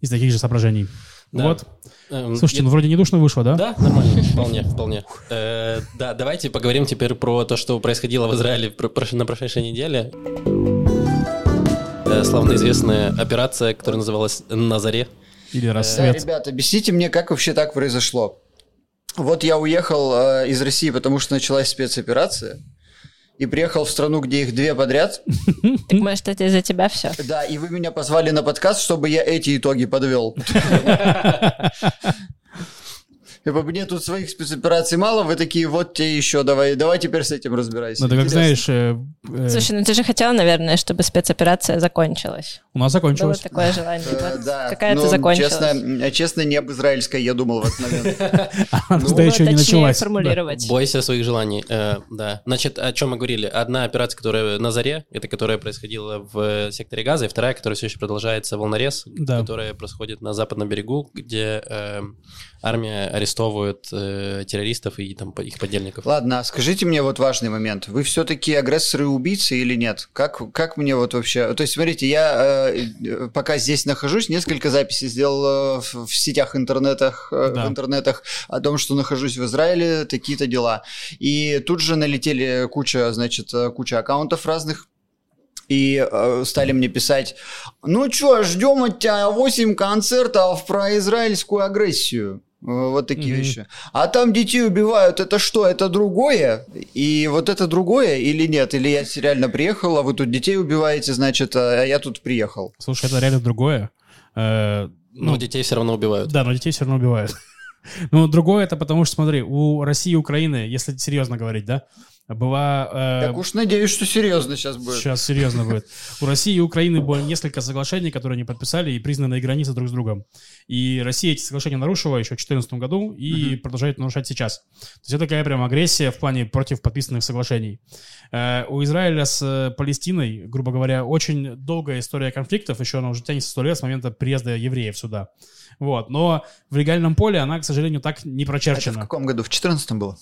из таких же соображений. Да. Вот. Эм, Слушайте, ну вроде не душно вышло, да? Да, нормально, вполне, вполне. Э, да, давайте поговорим теперь про то, что происходило в Израиле на прошедшей неделе. Э, славно известная операция, которая называлась «На заре». Или «Рассвет». Да, ребята, объясните мне, как вообще так произошло? Вот я уехал э, из России, потому что началась спецоперация. И приехал в страну, где их две подряд. Так может, это из-за тебя все? Да, и вы меня позвали на подкаст, чтобы я эти итоги подвел. Типа, мне тут своих спецопераций мало, вы такие, вот тебе еще, давай, давай теперь с этим разбирайся. Ну, ты как знаешь... Э, э... Слушай, ну ты же хотел, наверное, чтобы спецоперация закончилась. У нас закончилась. Было такое желание. Э, да. Какая-то ну, закончилась. Честно, честно, не об израильской я думал в этот момент. Она ну, еще не началась. формулировать. Бойся своих желаний, э, да. Значит, о чем мы говорили? Одна операция, которая на заре, это которая происходила в секторе Газа, и вторая, которая все еще продолжается, волнорез, которая происходит на западном берегу, где армия арестовывает э, террористов и там их подельников. Ладно, скажите мне вот важный момент. Вы все-таки агрессоры и убийцы или нет? Как, как мне вот вообще... То есть, смотрите, я э, пока здесь нахожусь, несколько записей сделал э, в, в сетях интернетах, э, да. в интернетах о том, что нахожусь в Израиле, такие-то дела. И тут же налетели куча, значит, э, куча аккаунтов разных, и э, стали мне писать, ну что, ждем от тебя 8 концертов про израильскую агрессию. Э, вот такие mm-hmm. вещи. А там детей убивают, это что, это другое? И вот это другое или нет? Или я реально приехал, а вы тут детей убиваете, значит, а я тут приехал? Слушай, это реально другое. Э, ну, но детей все равно убивают. Да, но детей все равно убивают. Ну, другое это потому что, смотри, у России и Украины, если серьезно говорить, да, была... Э, так уж надеюсь, что серьезно сейчас будет. Сейчас серьезно будет. У России и Украины было несколько соглашений, которые они подписали и признанные границы друг с другом. И Россия эти соглашения нарушила еще в 2014 году и uh продолжает нарушать сейчас. То есть это такая прям агрессия в плане против подписанных соглашений. Э, у Израиля с э, Палестиной, грубо говоря, очень долгая история конфликтов, еще она уже тянется сто лет с момента приезда евреев сюда. Вот. Но в легальном поле она, к сожалению, так не прочерчена. Это в каком году? В 2014 было?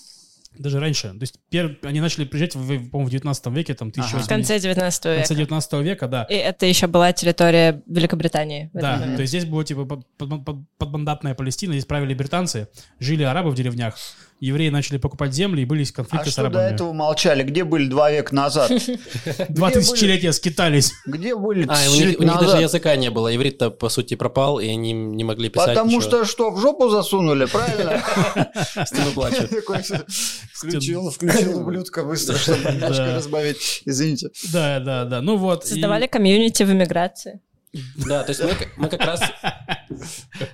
Даже раньше. То есть пер... они начали приезжать, в, по-моему, в 19 веке, там, ага. В конце 19 века. В конце 19 века, да. И это еще была территория Великобритании. Да, то есть здесь было, типа, под, под, под, подмандатная Палестина, здесь правили британцы, жили арабы в деревнях, евреи начали покупать земли, и были конфликты а с арабами. А до этого молчали? Где были два века назад? Два тысячелетия скитались. Где были А, у них даже языка не было. Иврит-то, по сути, пропал, и они не могли писать Потому что что, в жопу засунули, правильно? Стену плачет. Включил, включил ублюдка быстро, чтобы немножко разбавить. Извините. Да, да, да. Ну вот. Создавали комьюнити в эмиграции. Да, то есть мы, мы как раз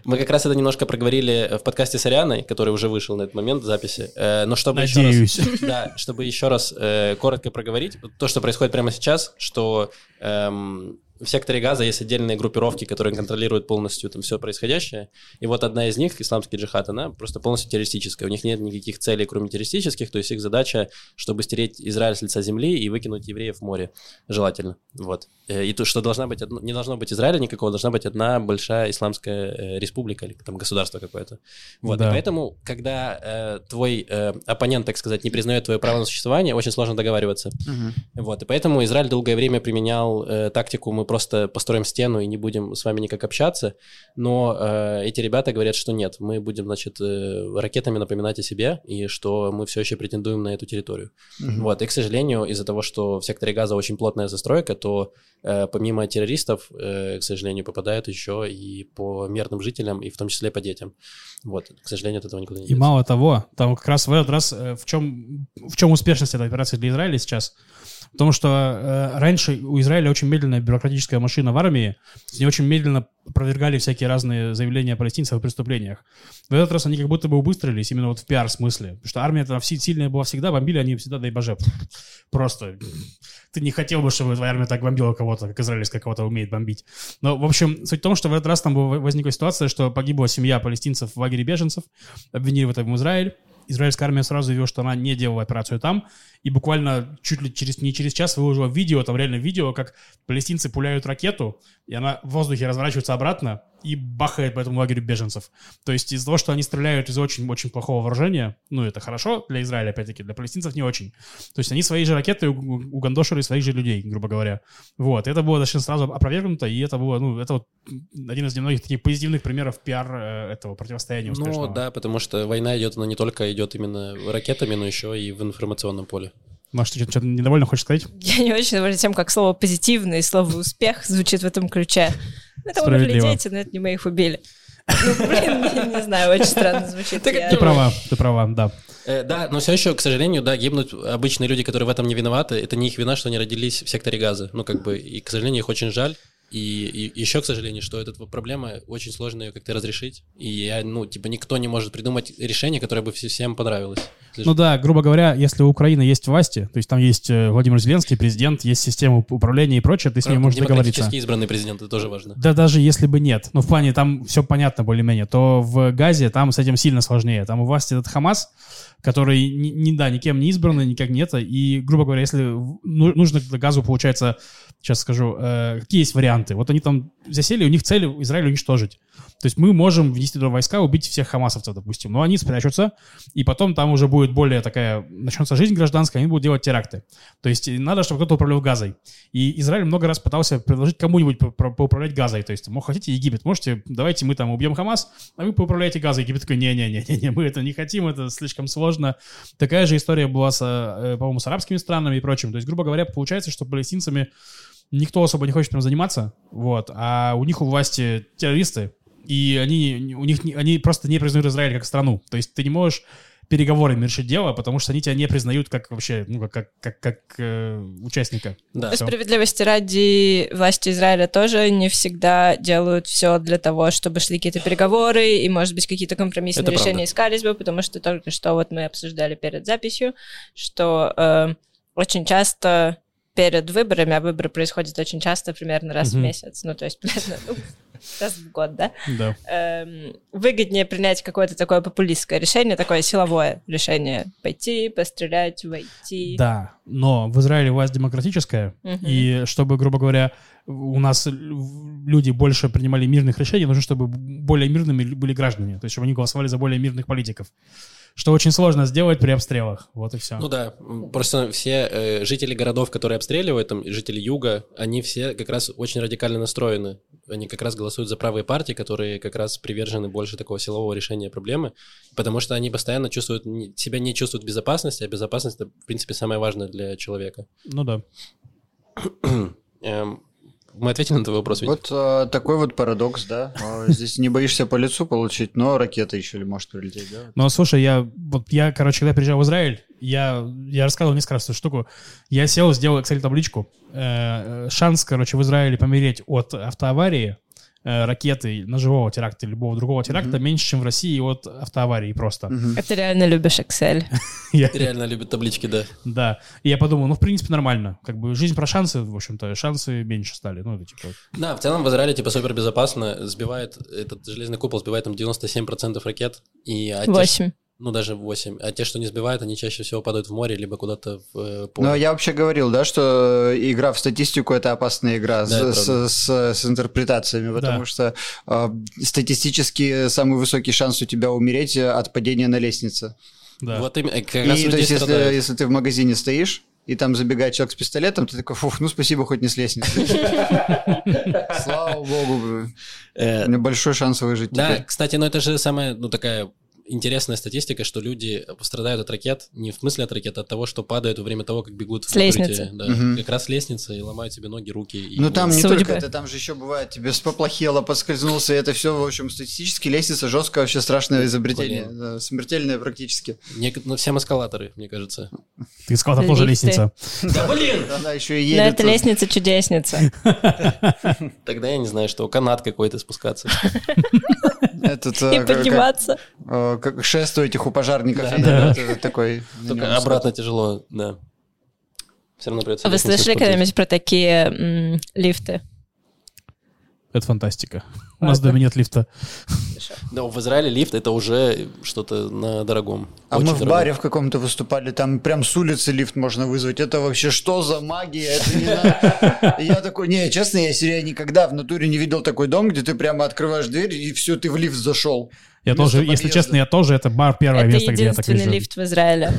мы как раз это немножко проговорили в подкасте с Арианой, который уже вышел на этот момент в записи. Э, но чтобы Надеюсь. еще раз, да, чтобы еще раз э, коротко проговорить то, что происходит прямо сейчас, что эм, в секторе Газа есть отдельные группировки, которые контролируют полностью там все происходящее. И вот одна из них, исламский джихад, она просто полностью террористическая. У них нет никаких целей, кроме террористических. То есть их задача, чтобы стереть Израиль с лица земли и выкинуть евреев в море. Желательно. Вот. Э, и то, что должна быть, не должно быть Израиля никакого, должна быть одна большая исламская э, республика или там государство какое-то. Вот. Да. И поэтому, когда э, твой э, оппонент, так сказать, не признает твое право на существование, очень сложно договариваться. Вот, и поэтому Израиль долгое время применял э, тактику, мы просто построим стену и не будем с вами никак общаться, но э, эти ребята говорят, что нет, мы будем, значит, э, ракетами напоминать о себе, и что мы все еще претендуем на эту территорию. Вот, и, к сожалению, из-за того, что в секторе газа очень плотная застройка, то э, помимо террористов, э, к сожалению, попадают еще и по мирным жителям, и в том числе по детям. Вот, к сожалению, от этого никуда не И деться. мало того, там как раз в этот раз э, в чем, в чем успешность этой операции для Израиля сейчас? Потому что э, раньше у Израиля очень медленная бюрократическая машина в армии, с ней очень медленно опровергали всякие разные заявления палестинцев о преступлениях. В этот раз они как будто бы убыстрились именно вот в пиар-смысле. Потому что армия там сильная была всегда, бомбили они всегда, дай боже. Просто ты не хотел бы, чтобы твоя армия так бомбила кого-то, как израильская кого-то умеет бомбить. Но, в общем, суть в том, что в этот раз там возникла ситуация, что погибла семья палестинцев в лагере беженцев, обвинили в этом Израиль. Израильская армия сразу заявила, что она не делала операцию там, и буквально чуть ли через, не через час выложила видео, там реально видео, как палестинцы пуляют ракету, и она в воздухе разворачивается обратно и бахает по этому лагерю беженцев. То есть из-за того, что они стреляют из очень-очень плохого вооружения, ну, это хорошо для Израиля, опять-таки, для палестинцев не очень. То есть они свои же ракеты угандошили своих же людей, грубо говоря. Вот, это было достаточно сразу опровергнуто, и это было, ну, это вот один из немногих таких позитивных примеров пиар э, этого противостояния успешного. Ну да, потому что война идет, она не только идет именно ракетами, но еще и в информационном поле. Может, ты что-то, что-то недовольно хочешь сказать? Я не очень довольна тем, как слово «позитивный» и слово «успех» звучит в этом ключе. Это умерли дети, но это не мы их убили. Ну, блин, не, не знаю, очень странно звучит. Так Я- Ты права, ты права, да. Э, да, но все еще, к сожалению, да, гибнут обычные люди, которые в этом не виноваты. Это не их вина, что они родились в секторе газа. Ну, как бы, и, к сожалению, их очень жаль. И, и еще, к сожалению, что эта проблема очень сложно ее как-то разрешить. И я, ну, типа, никто не может придумать решение, которое бы все- всем понравилось. Ну да, грубо говоря, если у Украины есть власти, то есть там есть э, Владимир Зеленский, президент, есть система уп- управления и прочее, ты с ними можешь договориться. Избранный президент, это тоже важно. Да даже если бы нет, ну в плане там все понятно более-менее, то в Газе там с этим сильно сложнее. Там у власти этот Хамас, который, ни, ни- да, никем не избранный, никак не это. И, грубо говоря, если ну- нужно Газу, получается, сейчас скажу, э, какие есть варианты. Вот они там засели, у них цель Израиль уничтожить. То есть мы можем внести туда войска, убить всех хамасовцев, допустим. Но они спрячутся, и потом там уже будет более такая, начнется жизнь гражданская, они будут делать теракты. То есть надо, чтобы кто-то управлял Газой. И Израиль много раз пытался предложить кому-нибудь по- по- поуправлять Газой. То есть, мол, хотите Египет, можете, давайте мы там убьем Хамас, а вы поуправляете Газой. Египет такой, не-не-не, мы это не хотим, это слишком сложно. Такая же история была, с, э, по-моему, с арабскими странами и прочим. То есть, грубо говоря, получается, что палестинцами никто особо не хочет прям заниматься, вот, а у них у власти террористы, и они, у них, они просто не признают Израиль как страну. То есть ты не можешь переговорами решить дело, потому что они тебя не признают как вообще, ну, как, как, как, как, э, участника. Да. Всё. Справедливости ради власти Израиля тоже не всегда делают все для того, чтобы шли какие-то переговоры, и, может быть, какие-то компромиссные Это решения правда. искались бы, потому что только что вот мы обсуждали перед записью, что э, очень часто перед выборами, а выборы происходят очень часто, примерно раз Мгм. в месяц, ну, то есть примерно ну, раз в год, да, Да. эм, выгоднее принять какое-то такое популистское решение, такое силовое решение. Пойти, пострелять, войти. Да, но в Израиле власть демократическая, Мгм. и чтобы, грубо говоря, у нас люди больше принимали мирных решений, нужно, чтобы более мирными были граждане, то есть чтобы они голосовали за более мирных политиков. Что очень сложно сделать при обстрелах. Вот и все. Ну да, просто все э, жители городов, которые обстреливают, там, жители юга, они все как раз очень радикально настроены. Они как раз голосуют за правые партии, которые как раз привержены больше такого силового решения проблемы, потому что они постоянно чувствуют, себя не чувствуют безопасности, а безопасность, в принципе, самое важное для человека. Ну да. Эм, мы ответили на твой вопрос, ведь? Вот э, такой вот парадокс, да. Э, Здесь не боишься по лицу получить, но ракета еще ли может прилететь, да? Но слушай, я вот я, короче, когда приезжал в Израиль, я, я рассказывал несколько раз эту штуку. Я сел, сделал Excel табличку. Э, э, шанс, короче, в Израиле помереть от автоаварии ракеты ножевого теракта или любого другого теракта меньше, чем в России от автоаварии просто. А ты реально любишь Excel. Я- Реально любят таблички, да. да. И я подумал, ну, в принципе, нормально. Как бы жизнь про шансы, в общем-то, шансы меньше стали. Ну, это типа... Да, в целом в Израиле типа супер безопасно. Сбивает, этот железный купол сбивает там 97% ракет. И, а те, Восемь. Ну, даже 8. А те, что не сбивают, они чаще всего падают в море, либо куда-то в э, поле. Но я вообще говорил, да, что игра в статистику это опасная игра Да, с, с- с- с интерпретациями, потому Да. что э, статистически самый высокий шанс у тебя умереть э, от падения на лестнице. Да. Вот именно, э, как И раз то люди есть, если, страдают. если ты в магазине стоишь, и там забегает человек с пистолетом, ты такой, фух, ну спасибо, хоть не с лестницы. Слава богу, Э, у меня большой шанс выжить Да, кстати, ну это же самая, ну такая интересная статистика, что люди пострадают от ракет, не в смысле от ракет, а от того, что падают во время того, как бегут С в лестницы. Да, Мгм. как раз с лестницы и ломают себе ноги, руки. И Ну там не Судьбы. только это, там же еще бывает, тебе поплохело, поскользнулся, и это все, в общем, статистически лестница жесткое вообще страшное изобретение, Блин. да, смертельное практически. Нек- ну, всем эскалаторы, мне кажется. Ты сказал, там тоже лестница. Да блин! Она еще и Но едет. это лестница-чудесница. Тогда я не знаю, что канат какой-то спускаться. Этот, И э, как- подниматься. э, как шеству этих у пожарников. Такой. Только обратно тяжело, да. Все равно придется. А вы слышали когда-нибудь про такие м, лифты? Это фантастика. У нас в доме нет лифта. Да, в Израиле лифт это уже что-то на дорогом. А мы в баре в каком-то выступали, там прям с улицы лифт можно вызвать. Это вообще что за магия? Я такой, не, честно, я себе никогда в натуре не видел такой дом, где ты прямо открываешь дверь и все, ты в лифт зашел. Я тоже, если подъезда. честно, я тоже, это бар первое Это место, где я так единственный вижу. лифт в Израиле.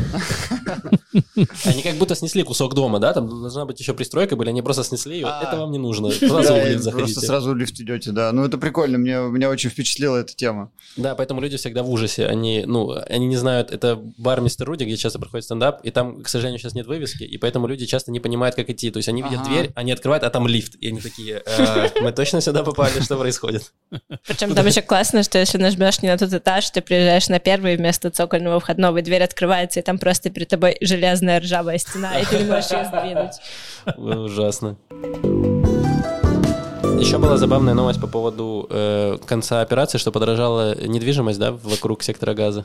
Они как будто снесли кусок дома, да? Там должна быть еще пристройка были, они просто снесли ее. А. Это вам не нужно. Сразу в просто сразу в лифт идете, да. Ну это прикольно, мне, меня очень впечатлила эта тема. Да, поэтому люди всегда в ужасе. Они, ну, они не знают, это бар Мистер Руди, где часто проходит стендап, и там, к сожалению, сейчас нет вывески, и поэтому люди часто не понимают, как идти. То есть они видят дверь, они открывают, а там лифт. И они такие, «Э, мы точно сюда попали, что происходит? Причем там еще классно, что если нажмешь не на тот этаж, ты приезжаешь на первый вместо цокольного входного, и дверь открывается, и там просто перед тобой железная ржавая стена, и ты не можешь ее сдвинуть. Ужасно. Еще была забавная новость по поводу э, конца операции, что подорожала недвижимость, да, вокруг сектора газа.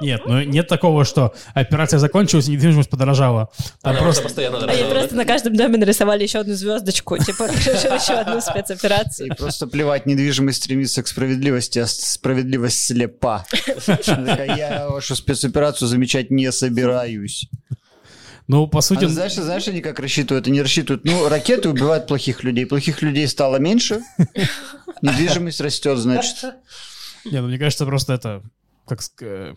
Нет, ну нет такого, что операция закончилась и недвижимость подорожала. Там Она просто... постоянно Они дорожала, просто на каждом доме нарисовали еще одну звездочку, типа еще одну И спецоперацию. просто плевать, недвижимость стремится к справедливости, а справедливость слепа. Я вашу спецоперацию замечать не собираюсь. Ну, по сути... А знаешь, знаешь, они как рассчитывают? Они рассчитывают, ну, ракеты убивают плохих людей, плохих людей стало меньше, недвижимость растет, значит. Не, ну мне кажется, просто это... Как... э,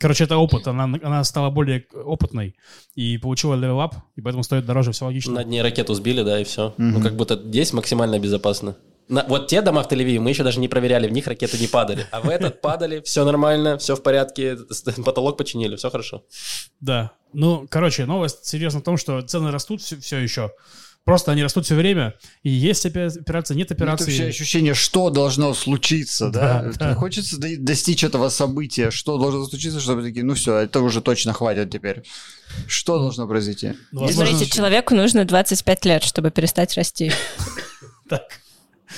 Короче, это опыт. Она, она стала более опытной и получила level up, и поэтому стоит дороже, все логично. Над ней ракету сбили, да, и все. Мгм. Ну, как будто здесь максимально безопасно. На- вот те дома в Тель-Авиве мы еще даже не проверяли, в них ракеты не падали. А в этот падали, все нормально, все в порядке, потолок починили, все хорошо. Да. Ну, короче, новость серьезно в том, что цены растут все, еще. Просто они растут все время, и есть операция, нет Ну, Это операции. вообще ощущение, что должно случиться, да? Да, Это да. Хочется до- достичь этого события, что должно случиться, чтобы такие, ну все, это уже точно хватит теперь. Что должно произойти? Ну, возможно, Смотрите, человеку нужно 25 лет, чтобы перестать расти. так,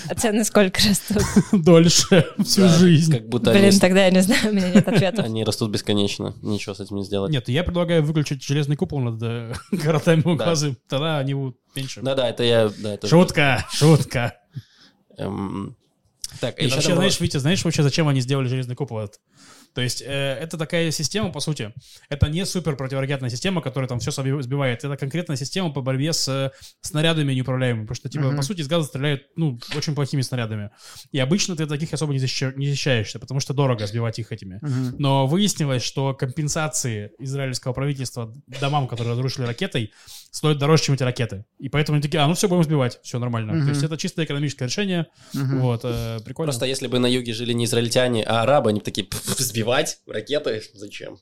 А цены сколько растут? дольше, всю Да, жизнь. Как будто Блин, они, тогда я не знаю, у меня нет ответов. они растут бесконечно, ничего с этим не сделать. Нет, я предлагаю выключить железный купол над э, городами угрозы, тогда они будут меньше. Да-да, это я... Да, это, Шутка, шутка. эм, так, еще вообще, там было- знаешь, Витя, знаешь вообще, зачем они сделали железный купол этот? То есть э, это такая система, по сути, это не супер противоракетная система, которая там все сбивает. Это конкретная система по борьбе с э, снарядами неуправляемыми. Потому что, типа, Мгм. по сути, из газа стреляют, ну, очень плохими снарядами. И обычно ты таких особо не, защища- не защищаешься, потому что дорого сбивать их этими. Мгм. Но выяснилось, что компенсации израильского правительства домам, которые разрушили ракетой, стоят дороже, чем эти ракеты. И поэтому они такие, а ну все, будем сбивать, все нормально. Мгм. То есть это чисто экономическое решение. Мгм. Вот, э, прикольно. Просто если бы на юге жили не израильтяне, а арабы, они бы такие, «Пф, сбивать ракеты? Зачем?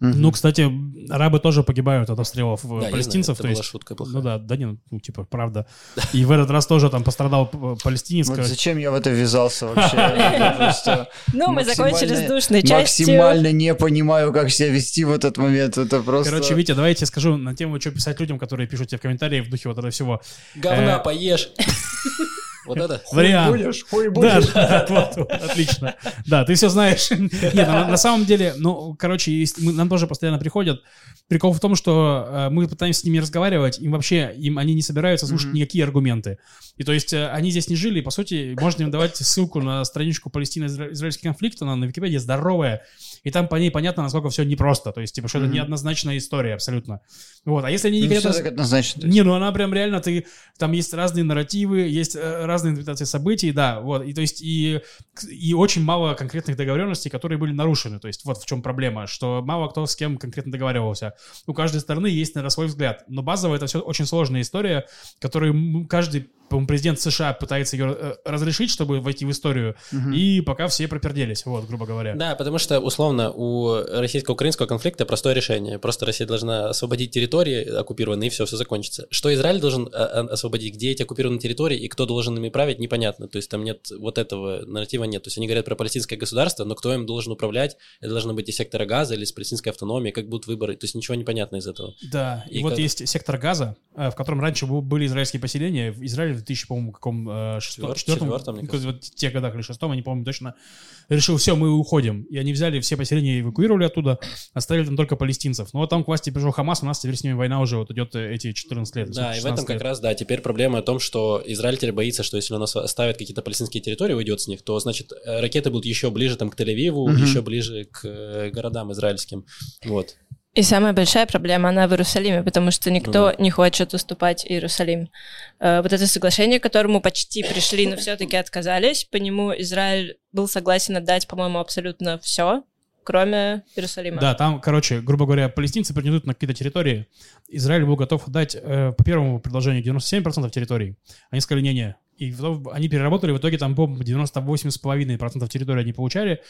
Мгм. Ну, кстати, арабы тоже погибают от обстрелов э, Да, я знаю, палестинцев. это то была есть, шутка плохая. ну да, да не, ну типа, правда. И в этот раз тоже там пострадал п- палестинец. Вот зачем я в это ввязался вообще? Ну, мы закончили с душной частью. Максимально не понимаю, как себя вести в этот момент. Это просто... Короче, Витя, давай я тебе скажу на тему, что писать людям, которые пишут тебе в комментарии в духе вот этого всего. Говна Э, поешь. Вот это? Вариант. Будешь, хуй будешь. да, вот, вот, отлично. Да, ты все знаешь. Нет, на, на самом деле, ну, короче, есть- мы- нам тоже постоянно приходят. Прикол в том, что э, мы пытаемся с ними разговаривать, им вообще, им они не собираются слушать никакие аргументы. И то есть э, они здесь не жили, и, по сути, можно им давать ссылку на страничку Палестино-израильский конфликт, она на Википедии здоровая, и там по ней понятно, насколько все непросто. То есть, типа, что это Мгм. неоднозначная история абсолютно. Вот, а если они не Не хотят... все так однозначно. Не, ну она прям реально, ты, там есть разные нарративы, есть э, разные интерпретации событий, да, вот, и то есть и, и очень мало конкретных договоренностей, которые были нарушены, то есть вот в чем проблема, что мало кто с кем конкретно договаривался. У каждой стороны есть, наверное, свой взгляд, но базово это все очень сложная история, которую каждый по-моему, президент США пытается ее э, разрешить, чтобы войти в историю, Мгм. и пока все проперделись, вот, грубо говоря. Да, потому что, условно, у российско-украинского конфликта простое решение. Просто Россия должна освободить территории оккупированные, и все, все закончится. Что Израиль должен а, а, освободить, где эти оккупированные территории и кто должен ими править, непонятно. То есть там нет вот этого нарратива нет. То есть они говорят про палестинское государство, но кто им должен управлять? Это должно быть из сектора газа или из палестинской автономии, как будут выборы. То есть ничего не понятно из этого. Да, и, И вот как- есть сектор Газа, э, в котором раньше были израильские поселения. В Израиле в 2000, по-моему, каком э, ну, кажется. вот в тех годах или шестом, я не помню точно, решил, все, мы уходим. И они взяли все поселения, эвакуировали оттуда, оставили там только палестинцев. Но вот там к власти пришел Хамас, у нас теперь с ними война уже вот идет э, эти 14 лет. Да, и в этом 16 как лет. раз, да, теперь проблема о том, что Израиль теперь боится, что если он ос- оставит какие-то палестинские территории, уйдет с них, то, значит, э, ракеты будут еще ближе там к Тель-Авиву, Мгм. еще ближе к э, городам израильским. Вот. И самая большая проблема, она в Иерусалиме, потому что никто Ну да. не хочет уступать Иерусалим. Э, Вот это соглашение, к которому почти пришли, но все-таки отказались, по нему Израиль был согласен отдать, по-моему, абсолютно все, кроме Иерусалима. Да, там, короче, грубо говоря, палестинцы претендуют на какие-то территории. Израиль был готов отдать э, по первому предложению 97% территорий. Они сказали, не-не. И они переработали, в итоге там, по-моему, 98,5% территории они получали.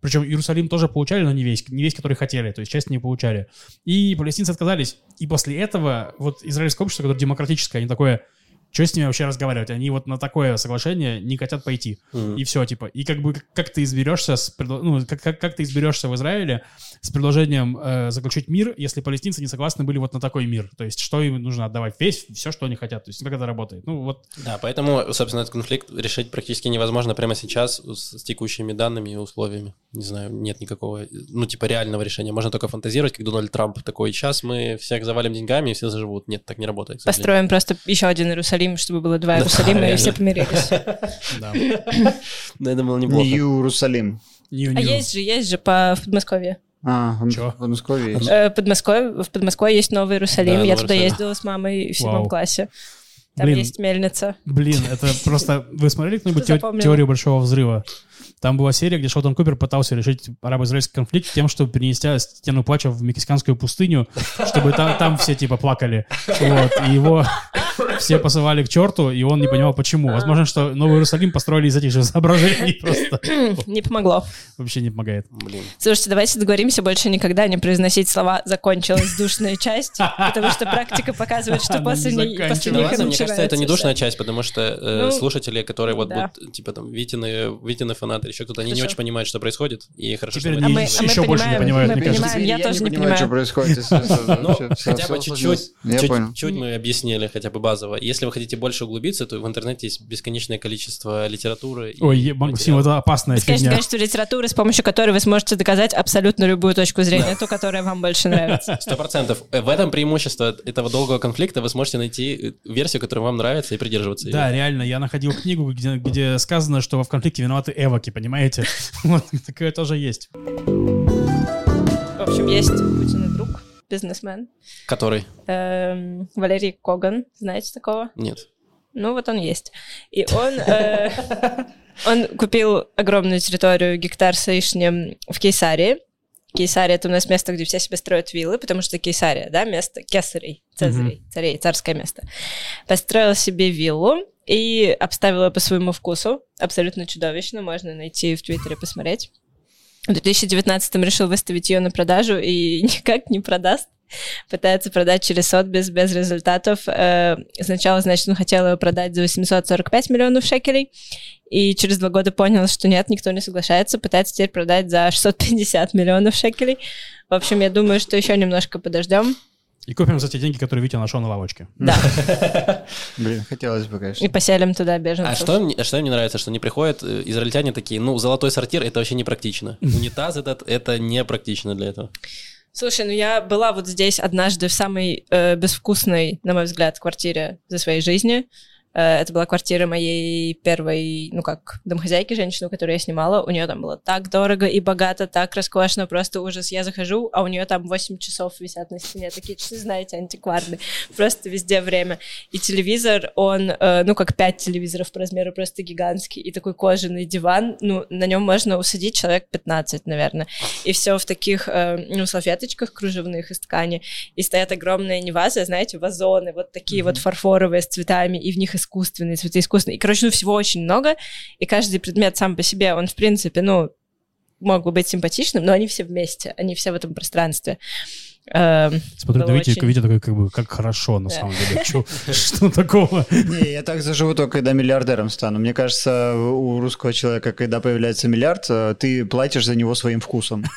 Причем Иерусалим тоже получали, но не весь, не весь, который хотели, то есть часть не получали. И палестинцы отказались. И после этого вот израильское общество, которое демократическое, они такое, что с ними вообще разговаривать? Они вот на такое соглашение не хотят пойти. Мгм. И все, типа. И как бы как, ты изберешься с ну, как, как, как ты изберешься в Израиле с предложением э, заключить мир, если палестинцы не согласны были вот на такой мир? То есть, что им нужно отдавать? Весь, все, что они хотят. То есть, как это работает? Ну, вот, Да, поэтому, собственно, этот конфликт решить практически невозможно прямо сейчас с, с текущими данными и условиями. Не знаю, нет никакого, ну, типа, реального решения. Можно только фантазировать, как Дональд Трамп такой, сейчас мы всех завалим деньгами и все заживут. Нет, так не работает. Построим просто еще один Иерусалим, чтобы было два Да, Иерусалима, и реально. все помирились. да. Да, это было неплохо. Иерусалим. А есть же, есть же по в Подмосковье. А, в Чё? в Подмосковье есть. Э, Подмосковье, в Подмосковье есть Новый Иерусалим. Да, Я туда ездила с мамой в седьмом Вау. классе. Там Блин. есть мельница. Блин, это просто... Вы смотрели кто-нибудь запомнила? теорию Большого Взрыва? Там была серия, где Шелдон Купер пытался решить арабо-израильский конфликт тем, что перенести стену плача в мексиканскую пустыню, чтобы та- там все типа плакали. Вот. И его все посылали к черту, и он не понимал, почему. Возможно, что Новый Иерусалим построили из этих же соображений. Просто Не помогло. вообще не помогает. Блин. Слушайте, давайте договоримся больше никогда не произносить слова «закончилась душная часть», потому что практика показывает, что после, них мне кажется, это не душная часть, потому что э, Ну, слушатели, которые вот будут, типа там, Витины, Витины фанаты, еще кто-то, они не очень понимают, что происходит, и хорошо, Теперь что они А мы- это а мы еще больше не понимаем, понимают, мне кажется. я тоже не понимаю, что происходит. Ну, хотя бы чуть-чуть, чуть, мы объяснили, хотя бы базово. Если вы хотите больше углубиться, то в интернете есть бесконечное количество литературы. и Ой, Максим, это опасная Бесконечное фигня. количество литературы, с помощью которой вы сможете доказать абсолютно любую точку зрения, ту, которая вам больше нравится. Сто процентов. Э, В этом преимущество этого долгого конфликта. Вы сможете найти э, версию, которая вам нравится, и придерживаться Да, реально, я находил книгу, где, сказано, что в конфликте виноваты эвоки, понимаете? Вот, такое тоже есть. В общем, есть Путин друг, бизнесмен, Который? эм, Валерий Коган, знаете такого? Нет. Ну, вот он есть. И он, э, он купил огромную территорию, гектар с лишним в Кейсарии. Кейсария — это у нас место, где все себе строят виллы, потому что Кейсария, да, место кесарей, цезарей, царей, царское место. Построил себе виллу и обставил ее по своему вкусу. Абсолютно чудовищно, можно найти в Твиттере посмотреть. В 2019 решил выставить ее на продажу и никак не продаст. Пытается продать через Сотбис без результатов. Э, Сначала, значит, он хотел ее продать за 845 миллионов шекелей, и через два года понял, что нет, никто не соглашается, пытается теперь продать за 650 миллионов шекелей. В общем, я думаю, что еще немножко подождем. И купим за те деньги, которые Витя нашел на лавочке. Да. Блин, хотелось бы, конечно. И поселим туда беженцев. А что, мне- а что мне нравится, что они приходят, э, израильтяне такие, ну, золотой сортир, это вообще непрактично. Унитаз этот, это непрактично для этого. Слушай, ну я была вот здесь однажды в самой э, безвкусной, на мой взгляд, квартире за своей жизни. Э, это была квартира моей первой, ну как, домохозяйки, женщины, которую я снимала. У нее там было так дорого и богато, так роскошно, просто ужас. Я захожу, а у нее там 8 часов висят на стене. Такие часы, знаете, антикварные. Просто везде время. И телевизор, он, э, ну как 5 телевизоров по размеру, просто гигантский. И такой кожаный диван, ну на нем можно усадить человек 15, наверное. И все в таких, э, ну, салфеточках кружевных из ткани. И стоят огромные не вазы, а, знаете, вазоны, вот такие вот фарфоровые с цветами, и в них искусственные цветы искусственные. И, короче, ну, всего очень много, и каждый предмет сам по себе, он, в принципе, ну, мог бы быть симпатичным, но они все вместе, они все в этом пространстве. Смотрю на Витю, очень- Витя такой, как бы, как хорошо, на самом деле. Что такого? Не, я так заживу только, когда миллиардером стану. Мне кажется, у русского человека, когда появляется миллиард, э, ты платишь за него своим вкусом.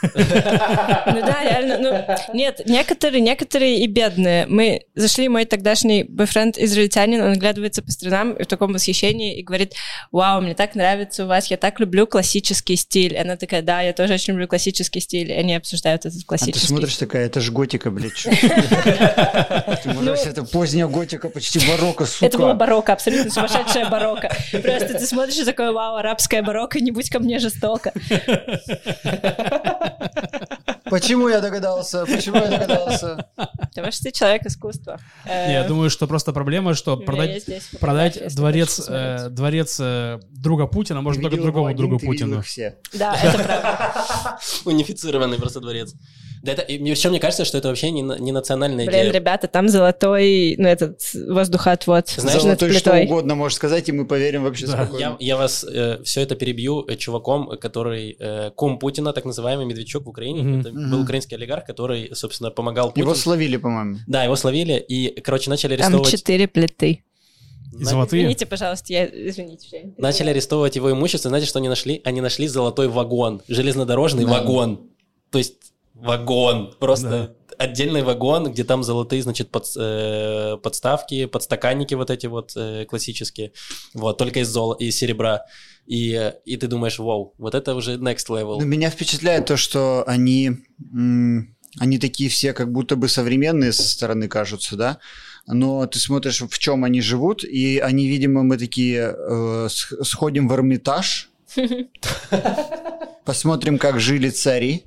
Ну да, реально. Ну, нет, некоторые, некоторые и бедные. Мы зашли, мой тогдашний бойфренд израильтянин, он оглядывается по сторонам в таком восхищении и говорит, вау, мне так нравится у вас, я так люблю классический стиль. Она такая, да, я тоже очень люблю классический стиль. И они обсуждают этот А ты классический. смотришь такая, это же готика, блядь. можешь, Это поздняя готика, почти барокко, сука. Это было барокко, абсолютно сумасшедшая барокко. Просто ты смотришь и такой, вау, арабская барокко, не будь ко мне жестоко. Почему я догадался? Почему я догадался? Потому что ты человек искусства. Э, Я думаю, что просто проблема, что продать продать дворец, э, дворец э, друга Путина можно только другому другу Путину. Да, это правда. Унифицированный просто дворец. Да это, и мне- причем мне кажется, что это вообще не, не национальная Блин, идея. ребята, там золотой, ну, этот воздухоотвод. Знаешь, над Золотой что угодно можешь сказать, и мы поверим вообще Да. Я, спокойно. я вас все это перебью э, чуваком, который э, кум Путина, так называемый Медведчук в Украине. Мгм. Это Мгм. был украинский олигарх, который, собственно, помогал Путину. Его словили, по-моему. Да, его словили, и, короче, начали Там арестовывать... четыре плиты. И золотые. Извините, пожалуйста, я... Извините. я Начали арестовывать его имущество. Знаете, что они нашли? Они нашли золотой вагон, железнодорожный Да. вагон. То есть вагон, просто отдельный вагон, где там золотые, значит, под- э, подставки, подстаканники вот эти вот э, классические, вот, только из зола, из серебра. И, и ты думаешь, вау, вот это уже next level. Но меня впечатляет то, что они, м, они такие все как будто бы современные со стороны кажутся, да? Но ты смотришь, в чем они живут, и они, видимо, мы такие э, сходим в Эрмитаж, посмотрим, как жили цари,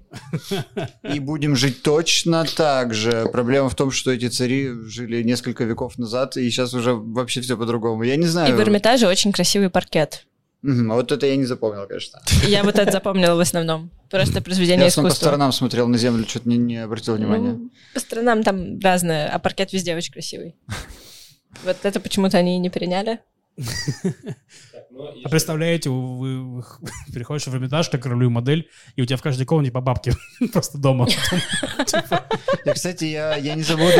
и будем жить точно так же. Проблема в том, что эти цари жили несколько веков назад, и сейчас уже вообще все по-другому. Я не И знаю. в Эрмитаже очень красивый паркет. А вот это я не запомнил, конечно. Я вот это запомнила в основном. Просто произведение Я в основном по искусства. сторонам смотрел на землю, что-то не, не обратил внимания. Ну, по сторонам там разное, а паркет везде очень красивый. Вот это почему-то они и не переняли. А представляете, вы, вы приходишь в Эрмитаж, как ролевую модель, и у тебя в каждой комнате по бабке просто дома. Я, кстати, я, я не забуду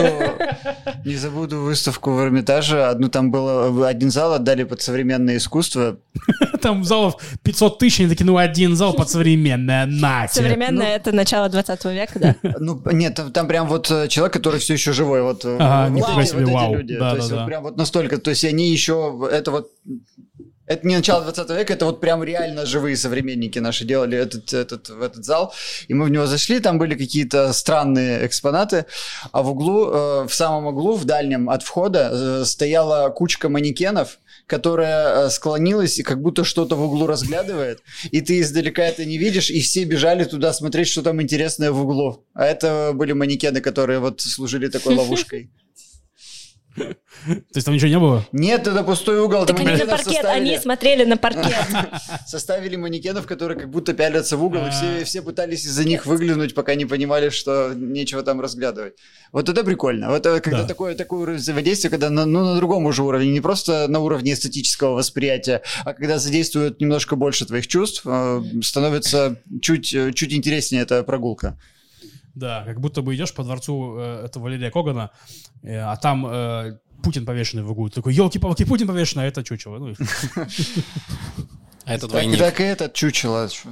не забуду выставку в Эрмитаже. Одну там было один зал отдали под современное искусство. Там залов 500 тысяч, они такие, ну один зал под современное, на. Современное это начало 20 века, да. Ну, нет, там, прям вот э, человек, который все еще живой. Вот, э, Ага, вот нифига эти- себе, вау. то да, есть прям вот настолько. То есть они еще... Это вот... Это не начало 20 века, это вот прям реально живые современники наши делали этот, этот, в этот зал. И мы в него зашли, там были какие-то странные экспонаты, а в углу, э, в самом углу, в дальнем от входа, э, стояла кучка манекенов, которая э, склонилась и как будто что-то в углу разглядывает, и ты издалека это не видишь, и все бежали туда смотреть, что там интересное в углу. А это были манекены, которые вот служили такой ловушкой. То есть там ничего не было? Нет, это пустой угол. Так они на паркет, составили. они смотрели на паркет. Составили манекенов, которые как будто пялятся в угол, и все, все пытались из-за них выглянуть, пока не понимали, что нечего там разглядывать. Вот это прикольно. Вот это когда Да. такое, такое уровень взаимодействия, когда на, ну, на другом уже уровне, не просто на уровне эстетического восприятия, а когда задействуют немножко больше твоих чувств, э, становится чуть, э, чуть интереснее эта прогулка. Да, как будто бы идешь по дворцу э, этого Валерия Когана, э, а там э, Путин повешенный в углу. Ты такой, елки-палки, Путин повешенный, а это чучело. Ну, и- А это Так, двойник. так и этот чучело. чё.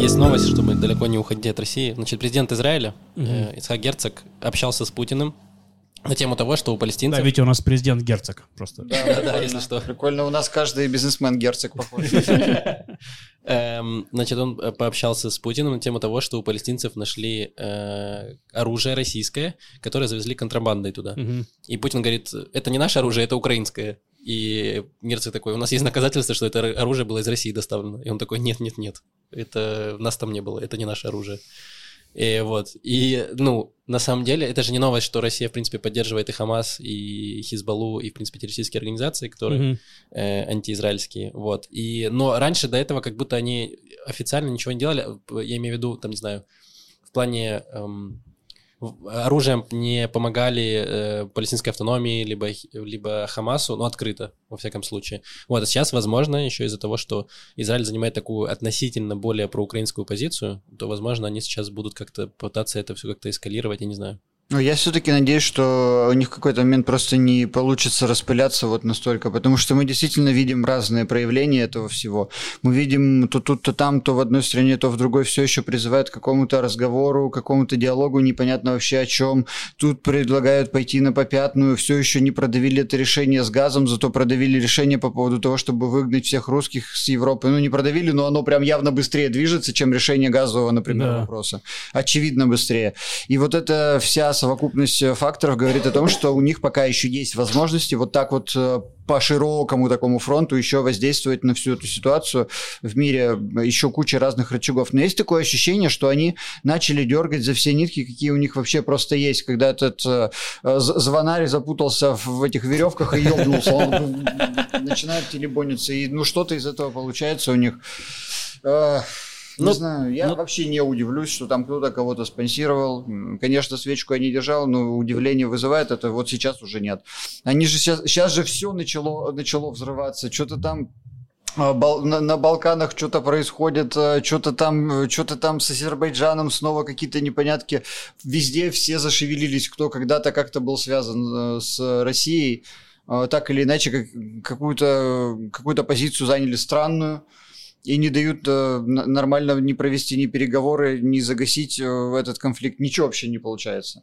есть новость, чтобы далеко не уходить от России. Значит, президент Израиля э, Ицхак Герцог общался с Путиным на тему того, что у Да, палестинцев... видите, у нас президент герцог просто. Да, да, прикольно. если что. Прикольно, у нас каждый бизнесмен герцог похож. Эм, Значит, он э, пообщался с Путиным на тему того, что у палестинцев нашли э, оружие российское, которое завезли контрабандой туда. И Путин говорит, это не наше оружие, это украинское. И Герцог такой, у нас есть доказательства, что это оружие было из России доставлено. И он такой, нет, нет, нет, это нас там не было, это не наше оружие. И вот, и, ну, на самом деле, это же не новость, что Россия, в принципе, поддерживает и Хамас, и Хизбаллу, и, в принципе, террористические организации, которые Мгм. э, антиизраильские, вот. И, но раньше до этого как будто они официально ничего не делали, я имею в виду, там, не знаю, в плане эм, оружием не помогали э, палестинской автономии, либо, либо Хамасу, ну, открыто, во всяком случае. Вот, а сейчас, возможно, еще из-за того, что Израиль занимает такую относительно более проукраинскую позицию, то, возможно, они сейчас будут как-то пытаться это все как-то эскалировать, я не знаю. Ну, я все-таки надеюсь, что у них в какой-то момент просто не получится распыляться вот настолько, потому что мы действительно видим разные проявления этого всего. Мы видим то тут, то там, то в одной стране, то в другой все еще призывают к какому-то разговору, к какому-то диалогу, непонятно вообще о чем. Тут предлагают пойти на попятную, все еще не продавили это решение с газом, зато продавили решение по поводу того, чтобы выгнать всех русских с Европы. Ну, не продавили, но оно прям явно быстрее движется, чем решение газового, например, Да. вопроса. Очевидно быстрее. И вот эта вся совокупность э, факторов говорит о том, что у них пока еще есть возможности вот так вот э, по широкому такому фронту еще воздействовать на всю эту ситуацию. В мире еще куча разных рычагов. Но есть такое ощущение, что они начали дергать за все нитки, какие у них вообще просто есть. Когда этот э, э, звонарь запутался в, этих веревках и ебнулся, он начинает телебониться. И ну что-то из этого получается у них. Не Ну, знаю, я ну- вообще не удивлюсь, что там кто-то кого-то спонсировал. Конечно, свечку я не держал, но удивление вызывает это. Вот сейчас уже нет. Они же сейчас, сейчас же все начало, начало взрываться. Что-то там а, на, на Балканах что-то происходит, а, что-то там, что-то там с Азербайджаном снова какие-то непонятки. Везде все зашевелились, кто когда-то как-то был связан э, с Россией, а, так или иначе как, какую-то какую позицию заняли странную и не дают э, нормально не провести ни переговоры, ни загасить э, этот конфликт. Ничего вообще не получается.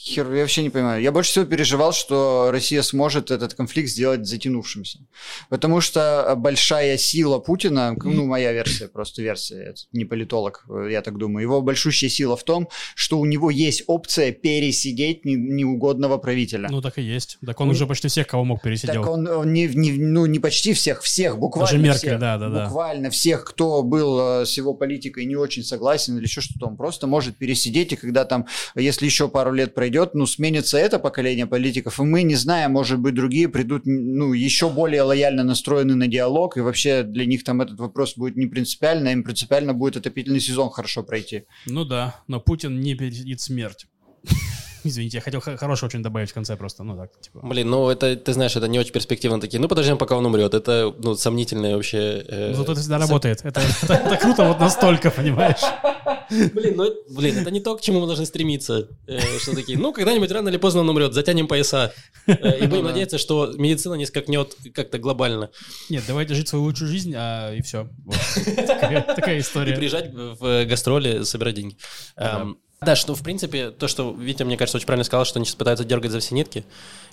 Хер, я вообще не понимаю. Я больше всего переживал, что Россия сможет этот конфликт сделать затянувшимся. Потому что большая сила Путина, ну, моя версия, просто версия, не политолог, я так думаю, его большущая сила в том, что у него есть опция пересидеть не- неугодного правителя. Ну, так и есть. Так он уже почти всех, кого мог, пересидел. Так он, он не, не- ну, не почти всех, всех, буквально Даже Меркель, всех. да, да, да. Буквально всех, кто был э, с его политикой не очень согласен или еще что-то, он просто может пересидеть, и когда там, если еще пару лет пройдет, ну, сменится это поколение политиков, и мы, не знаем, может быть, другие придут, ну, еще более лояльно настроены на диалог, и вообще для них там этот вопрос будет не принципиально, а им принципиально будет отопительный сезон хорошо пройти. Ну да, но Путин не пересидит смерть. Извините, я хотел хорошего очень добавить в конце просто, ну так, типа. Блин, ну это, ты знаешь, это не очень перспективно такие. Ну подождем, пока он умрет. Это, ну, сомнительное вообще... э, Ну, Зато это всегда сом- работает. Это, это- это круто вот настолько, понимаешь? Блин, ну, блин, это не то, к чему мы должны стремиться. Э, Что такие, ну, когда-нибудь рано или поздно он умрет, затянем пояса. Э, И будем надеяться, что медицина не скакнет как-то глобально. Нет, давайте жить свою лучшую жизнь, а, и все. Такая, такая И история. приезжать в гастроли, собирать деньги. Эм, Да, что, в принципе, то, что Витя, мне кажется, очень правильно сказал, что они сейчас пытаются дергать за все нитки.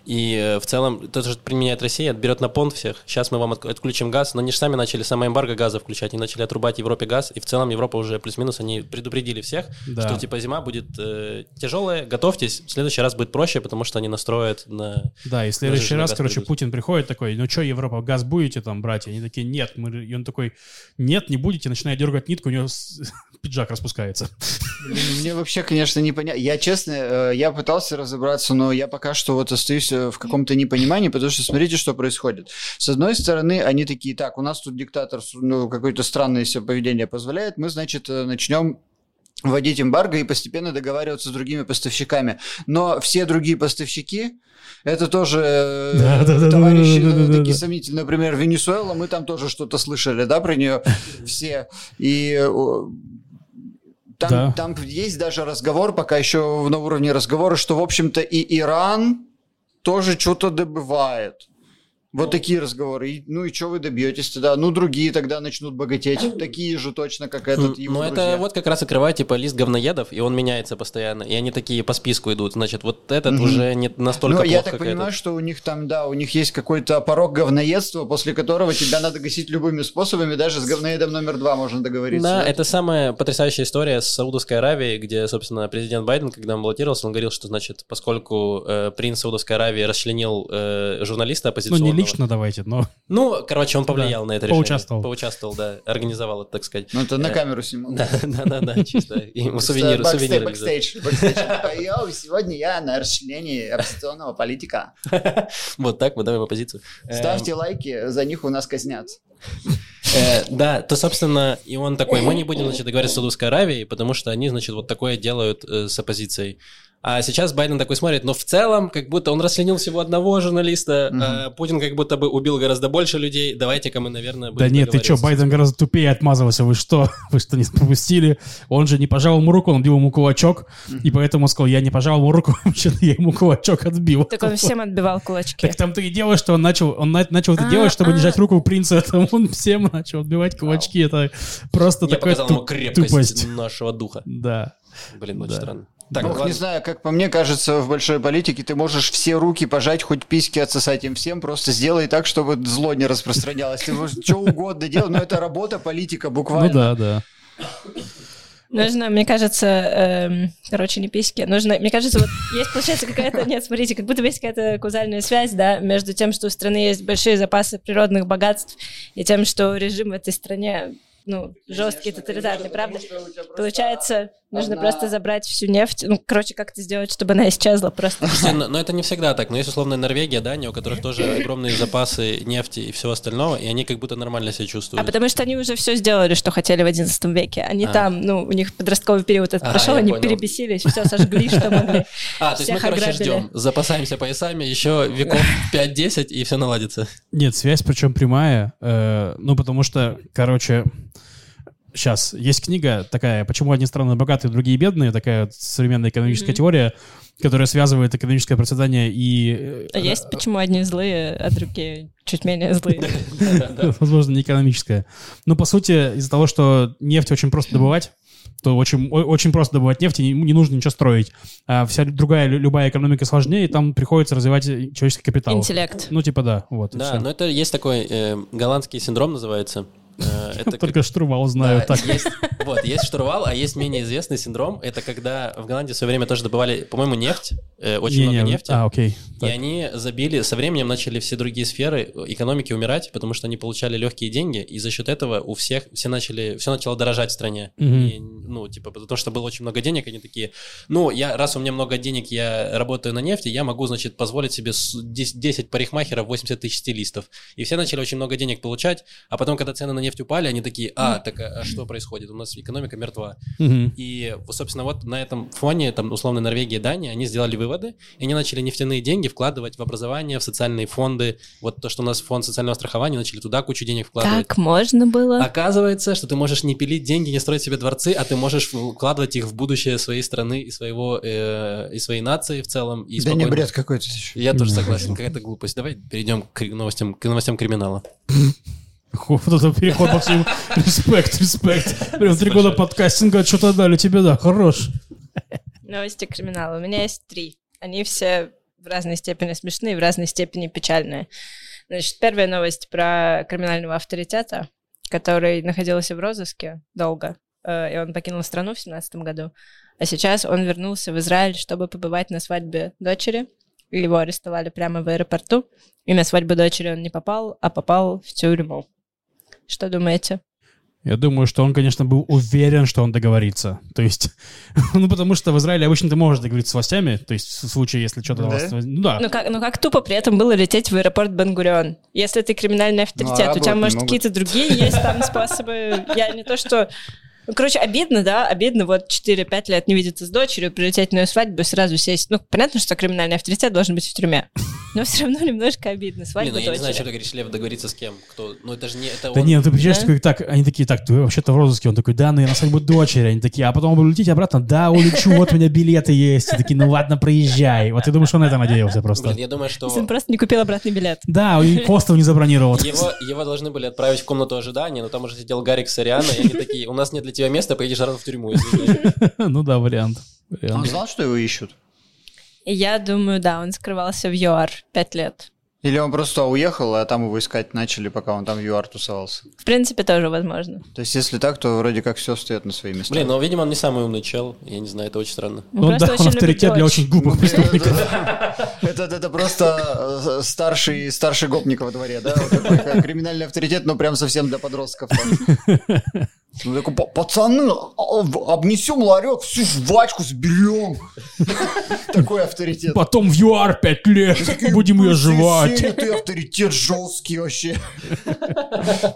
И э, в целом, то, что применяет Россия, берет на понт всех. Сейчас мы вам отк- отключим газ, но они же сами начали самое эмбарго газа включать. Они начали отрубать Европе газ, и в целом Европа уже плюс-минус, они предупредили всех, Да. что типа зима будет э, тяжелая, готовьтесь, в следующий раз будет проще, потому что они настроят на... Да, и в следующий раз, короче, придут. Путин приходит такой, ну что, Европа, газ будете там брать? И они такие, нет. Мы... И он такой, нет, не будете. Начинает дергать нитку, у него пиджак распускается. Мне вообще, конечно, не понятно. Я, честно, э, я пытался разобраться, но я пока что вот остаюсь э, в каком-то непонимании, потому что смотрите, что происходит. С одной стороны, они такие, так, у нас тут диктатор, ну, какое-то странное себе поведение позволяет, мы, значит, э, начнем вводить эмбарго и постепенно договариваться с другими поставщиками. Но все другие поставщики, это тоже товарищи такие сомнительные. Например, Венесуэла, мы там тоже что-то слышали, да, про нее все. И там, Да. там есть даже разговор, пока еще на уровне разговора, что, в общем-то, и Иран тоже что-то добывает. Вот такие разговоры. И, ну и что вы добьетесь тогда? Ну другие тогда начнут богатеть. Такие же точно, как этот. Ну это вот как раз открывать типа лист говноедов, и он меняется постоянно. И они такие по списку идут. Значит, вот этот Мгм. уже не настолько Ну, я так как понимаю, этот. что у них там, да, у них есть какой-то порог говноедства, после которого тебя надо гасить любыми способами, даже с говноедом номер два можно договориться. Да, это самая потрясающая история с Саудовской Аравией, где, собственно, президент Байден, когда он баллотировался, он говорил, что, значит, поскольку э, принц Саудовской Аравии расчленил э, журналиста Ну, оппозиционного... не лично давайте, но Ну, короче, он повлиял на это решение. Поучаствовал. Поучаствовал, да, организовал это, так сказать. Ну, это на Э, камеру снимал. Да, да, да, да, чисто. Ему Просто сувенир, бэкстей- сувенир реализовал. бэкстейдж, бэкстейдж. Он такой, «Йоу, сегодня я на расчленении оппозиционного политика. Вот так мы давай в оппозицию. Эм, Ставьте лайки, за них у нас казнят. Э, да, то, собственно, и он такой, мы не будем, значит, договариваться с Саудовской Аравией, потому что они, значит, вот такое делают э, с оппозицией. А сейчас Байден такой смотрит, но в целом, как будто он расчленил всего одного журналиста, Мгм. а Путин как будто бы убил гораздо больше людей, давайте-ка мы, наверное, Да будем нет, ты что. Байден гораздо тупее отмазывался. Вы что? Вы что, не пропустили? Он же не пожал ему руку, он бил ему кулачок, и поэтому он сказал, я не пожал ему руку, вообще-то я ему кулачок отбил. Так он всем отбивал кулачки. Так там-то и дело, что он начал, он на- начал это делать, чтобы не жать руку принца, там он всем начал отбивать кулачки, это просто такая тупость. нашего духа. Да. Блин, очень Да. странно. Так, Ох, ладно. не знаю, как по мне кажется, в большой политике ты можешь все руки пожать, хоть письки отсосать им всем, просто сделай так, чтобы зло не распространялось. Ты можешь что угодно делать, но это работа политика буквально. Ну да, да. Нужно, мне кажется, эм, короче, не письки, нужно, мне кажется, вот есть, получается, какая-то, нет, смотрите, как будто есть какая-то каузальная связь, да, между тем, что у страны есть большие запасы природных богатств, и тем, что режим в этой стране, ну, жесткий, тоталитарный, правда? Получается, нужно просто забрать всю нефть, ну, короче, как-то сделать, чтобы она исчезла просто. Но, но это не всегда так. Но есть условно Норвегия, Дания, у которых тоже огромные запасы нефти и всего остального, и они как будто нормально себя А чувствуют. потому что они уже все сделали, что хотели в XI веке. Они А. там, ну, у них подростковый период этот А, прошел, они понял. перебесились, все сожгли, что могли. А, то есть мы, короче, ждем, запасаемся поясами, еще веков 5-10, и все наладится. Нет, связь причем прямая, э, ну потому что, короче, сейчас есть книга такая «Почему одни страны богатые, другие бедные», такая современная экономическая Мгм. теория, которая связывает экономическое процветание и... э, А есть почему одни злые, а другие чуть менее злые. возможно, не экономическое. Но, по сути, из-за того, что нефть очень просто добывать, то очень, очень просто добывать нефть, и не, не нужно ничего строить. А вся другая, лю- любая экономика сложнее, и там приходится развивать э, человеческий капитал. Интеллект. Ну, типа, да, вот. Да, но это есть такой э, голландский синдром называется. Э, Это как- Только штурвал знаю. Да, так. есть, вот, есть штурвал, а есть менее известный синдром. Это когда в Голландии в свое время тоже добывали, по-моему, нефть, э, очень Не-не, много нефти. А, окей. И Так. они забили, со временем начали все другие сферы экономики умирать, потому что они получали легкие деньги, и за счет этого у всех все начали, все начало дорожать в стране. Мгм. И, ну, типа, потому что было очень много денег, они такие, ну, я, раз у меня много денег, я работаю на нефти, я могу, значит, позволить себе с- 10, 10 парикмахеров, 80 тысяч стилистов. И все начали очень много денег получать, а потом, когда цены на нефть упали, они такие, а, так а что происходит? У нас экономика мертва. Мгм. И, собственно, вот на этом фоне, там, условно, Норвегия и Дания, они сделали выводы, и они начали нефтяные деньги вкладывать в образование, в социальные фонды. Вот то, что у нас фонд социального страхования, начали туда кучу денег вкладывать. Так можно было? Оказывается, что ты можешь не пилить деньги, не строить себе дворцы, а ты можешь вкладывать их в будущее своей страны и своего э, и своей нации в целом. И Да не бред какой-то еще. Я тоже согласен, какая-то глупость. Давай перейдем к новостям, к новостям криминала. Вот это переход, Максим. Респект, респект. Прям три года подкастинга, что-то дали тебе, да, хорош. Новости криминала. У меня есть три. Они все в разной степени смешные, в разной степени печальные. Значит, первая новость про криминального авторитета, который находился в розыске долго, э, и он покинул страну в семнадцатом году. А сейчас он вернулся в Израиль, чтобы побывать на свадьбе дочери. Его арестовали прямо в аэропорту. И на свадьбу дочери он не попал, а попал в тюрьму. Что думаете? Я думаю, что он, конечно, был уверен, что он договорится. То есть, ну, потому что в Израиле обычно ты можешь договориться с властями, то есть в случае, если что-то... Да? на вас- Ну да. Ну как, ну как тупо при этом было лететь в аэропорт Бенгурион? Если ты криминальный авторитет, Ну, а у тебя, может, могут. какие-то другие есть там способы. Я не то, что... Ну, короче, обидно, да, обидно вот 4-5 лет не видеться с дочерью, прилететь на ее свадьбу и сразу сесть. Ну, понятно, что криминальный авторитет должен быть в тюрьме, но все равно немножко обидно. Свадьба Блин, ну я не знаю, что ты говоришь, Лев, договориться с кем? Кто? Ну это же не... Это Да он- не, ну ты приезжаешь Да? такой, так, они такие, так, ты вообще-то в розыске. Он такой, да, ну я на свадьбу дочери. Они такие, а потом вы улетите обратно? Да, улечу, вот у меня билеты есть. И такие, ну ладно, проезжай. Вот я думаю, что он на это надеялся просто. Блин, я думаю, что... Если он просто не купил обратный билет. Да, он хостел не забронировал. Его, его должны были отправить в комнату ожидания, но там уже сидел Гарик Сариана, и они такие, у нас нет для тебя места, поедешь сразу в тюрьму, извини. Ну да, вариант. Он знал, что его ищут? Я думаю, да, он скрывался в ЮАР 5 лет. Или он просто уехал, а там его искать начали, пока он там в ЮАР тусовался? В принципе, тоже возможно. То есть, если так, то вроде как все встает на свои места. Блин, ну, видимо, он не самый умный чел, я не знаю, это очень странно. Он Ну просто да, очень он авторитет для очень глупых Ну, преступников. Это, просто э, старший, старший гопник во дворе, да? Как криминальный авторитет, но прям совсем для подростков. Ну, такой, «Па- пацаны, а, в- обнесем ларек, всю жвачку сберем. Такой авторитет. Потом в ЮАР пять лет. Будем ее жевать. Ты авторитет жесткий вообще.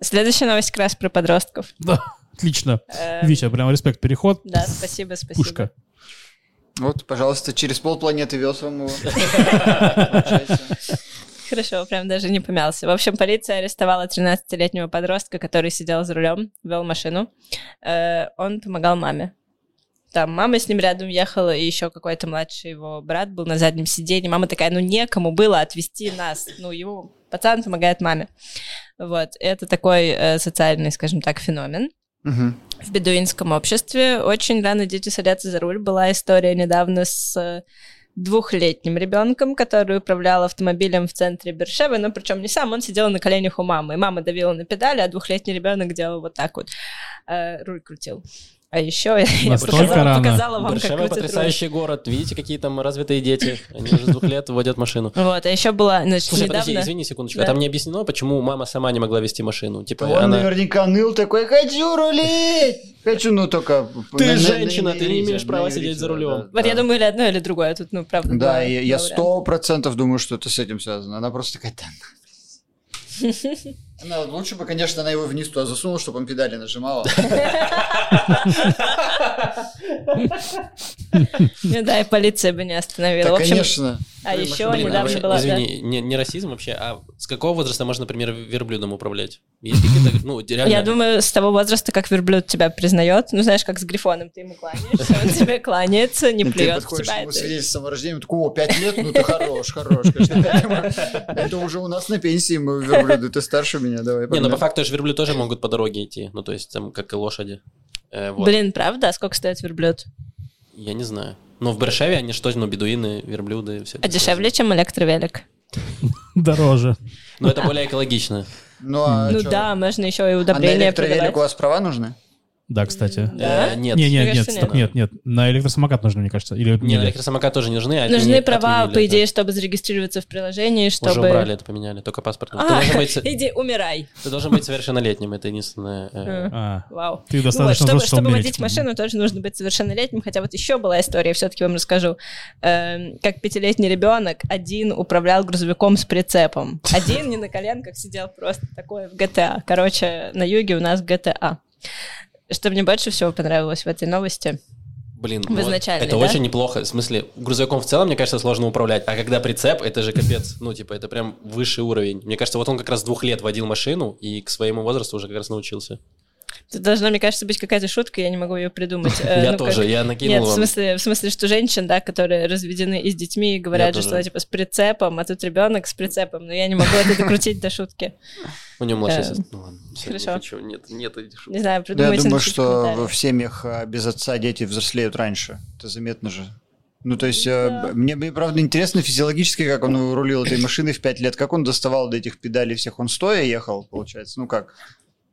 Следующая новость как раз про подростков. Да, отлично. Э, Витя, прям респект, переход. Да, спасибо, спасибо. Пушка. Вот, пожалуйста, через полпланеты вез вам его. Хорошо, прям даже не помялся. В общем, полиция арестовала 13-летнего подростка, который сидел за рулем, вел машину. Э, Он помогал маме. Там мама с ним рядом ехала, и еще какой-то младший его брат был на заднем сиденье. Мама такая, ну некому было отвезти нас. Ну, его пацан помогает маме. Вот, это такой э, социальный, скажем так, феномен. Мгм. в бедуинском обществе. Очень рано дети садятся за руль. Была история недавно с э, двухлетним ребенком, который управлял автомобилем в центре Бершевы, но причем не сам, он сидел на коленях у мамы. И мама давила на педали, а двухлетний ребенок делал вот так вот. э, руль крутил. А еще я показала, рано. показала вам, как Баршева крутят руль. потрясающий город. Видите, какие там развитые дети? Они уже с двух лет водят машину. Вот, а еще была, значит, Слушай, недавно... подожди, извини секундочку. Да. А там не объяснено, почему мама сама не могла вести машину? Типа, Он она... наверняка ныл такой, хочу рулить! Хочу, ну только... Ты на- на- женщина, на ты не имеешь права сидеть за рулем. да, Вот я думаю, или одно, или другое. Тут, ну, правда, Да, я, сто процентов думаю, что это с этим связано. Она просто такая, да. Она, лучше бы, конечно, она его вниз туда засунула, чтобы он педали нажимала. Ну да, и полиция бы не остановила. Да, конечно. А Блин, еще машина Блин, а недавно вообще, была... да. извини, не, не расизм вообще, а с какого возраста можно, например, верблюдом управлять? Есть какие-то, ну, реально... Я думаю, с того возраста, как верблюд тебя признает, ну, знаешь, как с Грифоном, ты ему кланяешься, он тебе кланяется, не Ты плюет в подходишь тебя. к нему это- свидетельством о рождении, такой, о, пять лет, ну ты хорош, хорош. конечно. Это уже у нас на пенсии мы верблюды, ты старше меня, давай. Не, ну по факту же верблюды тоже могут по дороге идти, ну, то есть там, как и лошади. Э. Блин, правда? А сколько стоит верблюд? Я не знаю. Но в Бершеве они что, ну, бедуины, верблюды, все А дешевле, чем электровелик? Дороже. Но это более экологично. Ну, а ну да, можно еще и А на удобрения электровелик у вас права нужны? Да, кстати. Да? Э, Нет. Не, нет, нет, кажется, стоп, нет, нет. На электросамокат нужно, мне кажется. Или Не, нет. электросамокат тоже не нужны. а Нужны отменили- права, отменили по идее, чтобы зарегистрироваться в приложении, Уже чтобы... убрали это, поменяли, только паспорт. А, иди, умирай. ты должен быть совершеннолетним, это единственное. э, А, Вау. ты достаточно чтобы, взрослый, чтобы водить машину, тоже нужно быть совершеннолетним. Хотя вот еще была история, все-таки вам расскажу. Эм, как пятилетний ребенок один управлял грузовиком с прицепом. Один не на коленках сидел просто такой в GTA. Короче, на юге у нас GTA. Что мне больше всего понравилось в этой новости? Блин, В изначальной, это да? очень неплохо. В смысле, грузовиком в целом, мне кажется, сложно управлять. А когда прицеп, это же капец. Ну, типа, это прям высший уровень. Мне кажется, вот он как раз двух лет водил машину и к своему возрасту уже как раз научился. Тут должна, мне кажется, быть какая-то шутка, я не могу ее придумать. Э, Я ну, тоже, я накинул Нет, в смысле, в смысле, что женщин, да, которые разведены и с детьми, говорят, Я же, что типа с прицепом, а тут ребенок с прицепом, но я не могу это докрутить до шутки. У него младшая Э, сестра. Ну ладно, всё, не хорошо. хочу. Нет, нет этих шуток. Не знаю, я придумайте думаю, напишите в что в семьях а, без отца дети взрослеют раньше. Это заметно же. Ну, то есть, э, Да. мне, мне, правда, интересно физиологически, как он рулил этой машиной в 5 лет, как он доставал до этих педалей всех. Он стоя ехал, получается? Ну, как?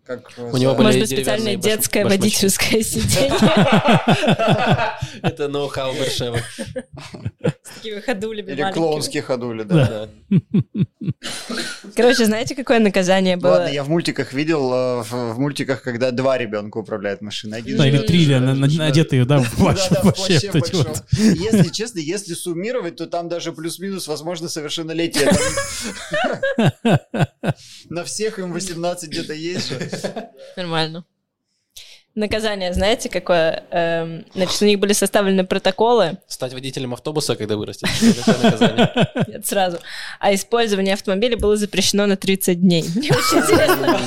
Как У него были Может быть, специальное баш- детское башмачки. водительское сиденье. Это ноу-хау Бершевы. С такими ходулями Или клоунские ходули, да. Да. Короче, знаете, какое наказание было? Ладно, я в мультиках видел, э, в, мультиках, когда два ребенка управляют машиной. Один Да, или три, одетые, да, в вообще. плаще. Если честно, если суммировать, то там даже плюс-минус возможно совершеннолетие. На всех им 18 где-то есть. Нормально. Наказание, знаете, какое? Эм, значит, у них были составлены протоколы, Стать водителем автобуса, когда наказание. нет, сразу, а использование автомобиля было запрещено на 30 дней. Мне очень интересно, кому?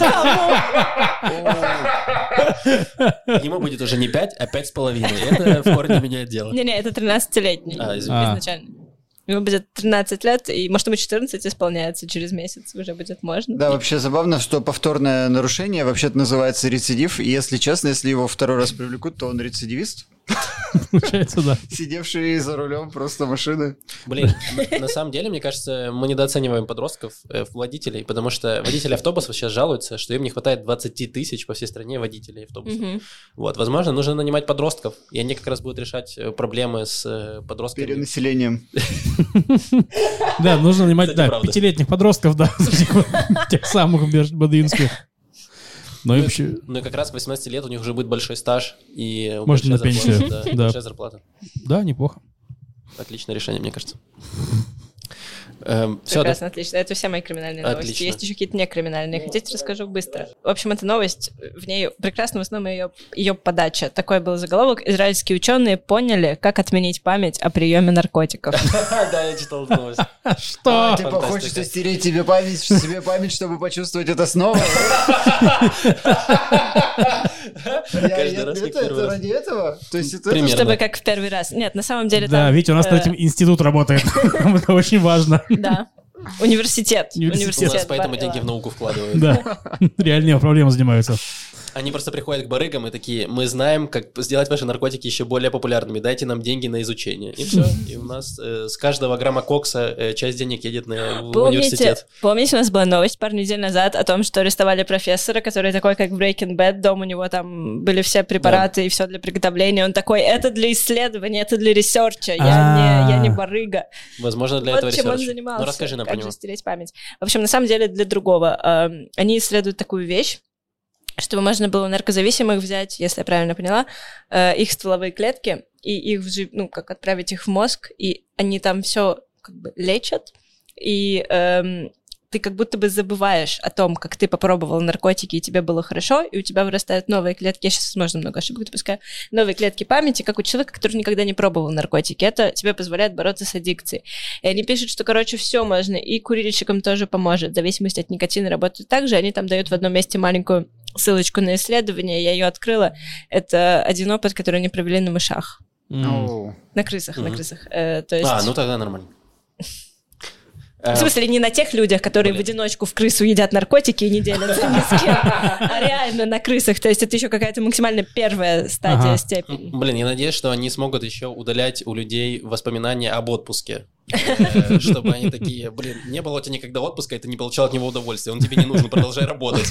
Ему будет уже не 5, а пять с половиной. Это в корне меняет дело. Не-не, это 13-летний А, извини. А. изначально. Ему будет 13 лет, и может ему 14 исполняется через месяц, уже будет можно. Да, вообще забавно, что повторное нарушение вообще-то называется рецидив. И если честно, если его второй раз привлекут, то он рецидивист, Получается, да. сидевший за рулем просто машины. Блин, на- самом деле, мне кажется, мы недооцениваем подростков, э, водителей, потому что водители автобусов сейчас жалуются, что им не хватает 20 тысяч по всей стране водителей автобусов. Вот, возможно, нужно нанимать подростков, и они как раз будут решать э, проблемы с э, подростками. Перенаселением. Да, нужно нанимать, пятилетних подростков, да, вот, тех самых бадуинских. Ну и Ну, вообще, Ну и как раз к 18 лет у них уже будет большой стаж и Можно на зарплата, пенсию, Да, да. большая зарплата. да, неплохо. Отличное решение, мне кажется. Все, да? Прекрасно, отлично. Это все мои криминальные новости. Отлично. Есть еще какие-то некриминальные. Хотите, расскажу быстро. В общем, эта новость, в ней прекрасно в основном ее, ее подача. Такой был заголовок. Израильские ученые поняли, как отменить память о приеме наркотиков. Да, я читал новость. Что? Типа фантастика. хочется стереть тебе память, себе память, чтобы почувствовать это снова. Я- Каждый раз, как Это ради этого? То есть это. Чтобы как в первый раз. Нет, на самом деле Да, видите, у нас э, над этим институт работает. Это очень важно. Да. Университет. Университет. У нас поэтому деньги в науку вкладывают. Да, реальные проблемы занимаются. Они просто приходят к барыгам и такие, мы знаем, как сделать ваши наркотики еще более популярными, дайте нам деньги на изучение. И все. И у нас э, с каждого грамма кокса э, часть денег едет на, в Помните, университет. помните, у нас была новость пару недель назад о том, что арестовали профессора, который такой, как в Breaking Bad, дом у него там были все препараты и все для приготовления. Он такой, это для исследования, это для research а, я не, я не А. барыга. Возможно, для вот этого чем он research. занимался. Ну, расскажи нам как же стереть память. В общем, на самом деле для другого. Эм, Они исследуют такую вещь, чтобы можно было наркозависимых взять, если я правильно поняла, э, их стволовые клетки и их ну как отправить их в мозг, и они там все как бы лечат, и эм, ты как будто бы забываешь о том, как ты попробовал наркотики, и тебе было хорошо, и у тебя вырастают новые клетки, я сейчас, возможно, много ошибок допускаю, новые клетки памяти, как у человека, который никогда не пробовал наркотики. Это тебе позволяет бороться с аддикцией. И они пишут, что, короче, все можно, и курильщикам тоже поможет. В зависимости от никотина работают так же. Они там дают в одном месте маленькую ссылочку на исследование, я ее открыла. Это один опыт, который они провели на мышах. Оу. На крысах, на Мгм. крысах. Э, то есть... А, ну тогда нормально. Э, В смысле, не на тех людях, которые Блин. в одиночку в крысу едят наркотики и не делятся ни с кем, а реально на крысах. То есть это еще какая-то максимально первая стадия Ага. степени. Блин, я надеюсь, что они смогут еще удалять у людей воспоминания об отпуске. Э, Чтобы они такие, блин, не было у тебя никогда отпуска, и ты не получал от него удовольствия, он тебе не нужен, продолжай работать.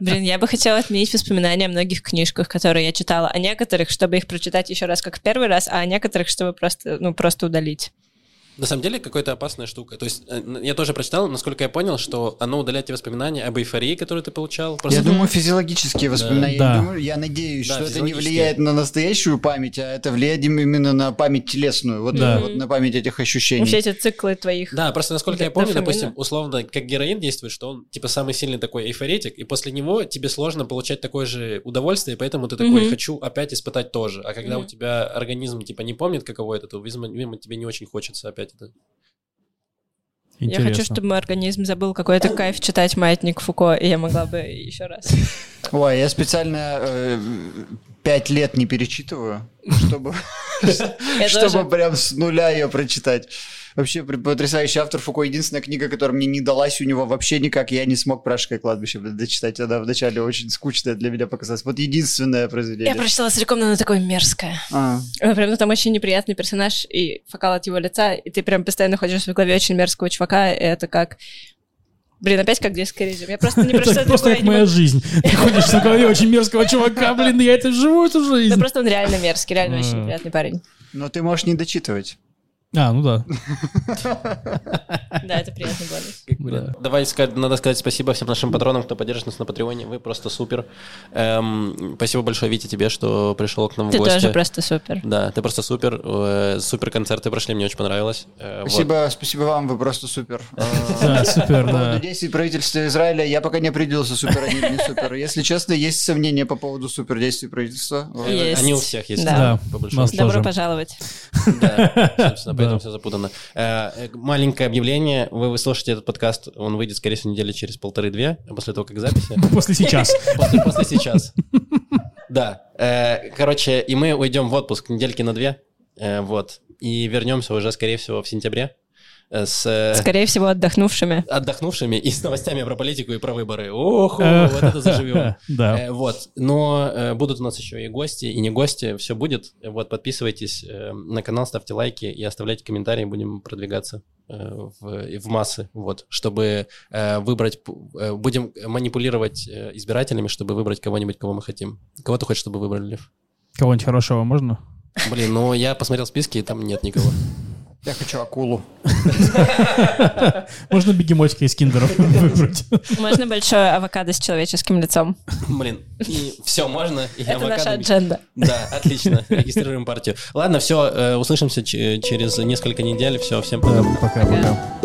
Блин, я бы хотела отменить воспоминания о многих книжках, которые я читала, о некоторых, чтобы их прочитать еще раз, как в первый раз, а о некоторых, чтобы просто, ну, просто удалить. На самом деле, какая-то опасная штука. То есть, э, я тоже прочитал, насколько я понял, что оно удаляет тебе воспоминания об эйфории, которую ты получал. Просто Я думаю, физиологические воспоминания. Да. Я, думаю, я надеюсь, Да, что это не влияет на настоящую память, а это влияет им- именно на память телесную. Вот, Да. вот на память этих ощущений. Все эти циклы твоих. Да, просто насколько я помню, допустим, условно, как героин действует, что он типа самый сильный такой эйфоретик, и после него тебе сложно получать такое же удовольствие, и поэтому ты такой хочу опять испытать тоже. А когда у тебя организм типа не помнит, каково это, то, видимо, тебе не очень хочется опять это. Я хочу, Интересно. чтобы мой организм забыл какой-то кайф читать «Маятник Фуко», и я могла бы еще раз. Ой, я специально э, пять лет не перечитываю, чтобы, чтобы прям с нуля ее прочитать. Вообще потрясающий автор Фуко. Единственная книга, которая мне не далась у него вообще никак, я не смог «Пражское кладбище» дочитать. Она вначале очень скучная для меня показалась. Вот единственное Я произведение. прочитала целиком, но она такое мерзкое. А, прям, ну, там очень неприятный персонаж, и фокал от его лица, и ты прям постоянно ходишь в голове очень мерзкого чувака, и это как... Блин, опять как детский режим. Я просто не Это прочитала просто другое, как я моя жизнь. Ты ходишь в голове очень мерзкого чувака, блин, я это живу эту жизнь. просто он реально мерзкий, реально очень неприятный парень. но ты можешь не дочитывать. А, ну да. Да, это приятный бонус. Давай сказать, надо сказать спасибо всем нашим патронам, кто поддержит нас на Патреоне. Вы просто супер. Эм, спасибо большое, Витя, тебе, что пришел к нам Ты в гости. тоже просто супер. Да, ты просто супер. Э, супер концерты прошли, мне очень понравилось. Э. Спасибо, спасибо вам, вы просто супер. Да, супер, По да. поводу действий правительства Израиля я пока не определился, супер они или не супер. Если честно, есть сомнения по поводу супер действий правительства. Они у всех есть. Да. Добро пожаловать. Да, собственно, поэтому все запутано. Э, э, Маленькое объявление. Вы вы слушаете этот подкаст, он выйдет, скорее всего, недели через полторы-две, после того, как записи. После сейчас. После, сейчас. Да. Э, Короче, и мы уйдем в отпуск недельки на две. Вот. И вернемся уже, скорее всего, в сентябре. Э, С э, Скорее всего, отдохнувшими. отдохнувшими и с новостями про политику и про выборы. Ох, вот это заживем. Да. Э, Вот, но будут у нас еще и гости, и не гости, все будет. Вот, подписывайтесь на канал, ставьте лайки и оставляйте комментарии, будем продвигаться в, в массы, вот, чтобы э, выбрать, э, будем манипулировать э, избирателями, чтобы выбрать кого-нибудь, кого мы хотим. Кого ты хочешь, чтобы выбрали, Лев? Кого-нибудь хорошего можно? Блин, ну я посмотрел списки, и там нет никого. Я хочу акулу. Можно бегемотика из киндеров выбрать. Можно большое авокадо с человеческим лицом. Блин, и все, можно. и Это наша авокадо- адженда. Да, отлично. Регистрируем партию. Ладно, все, услышимся ч- через несколько недель. Все, всем пока. Пока-пока.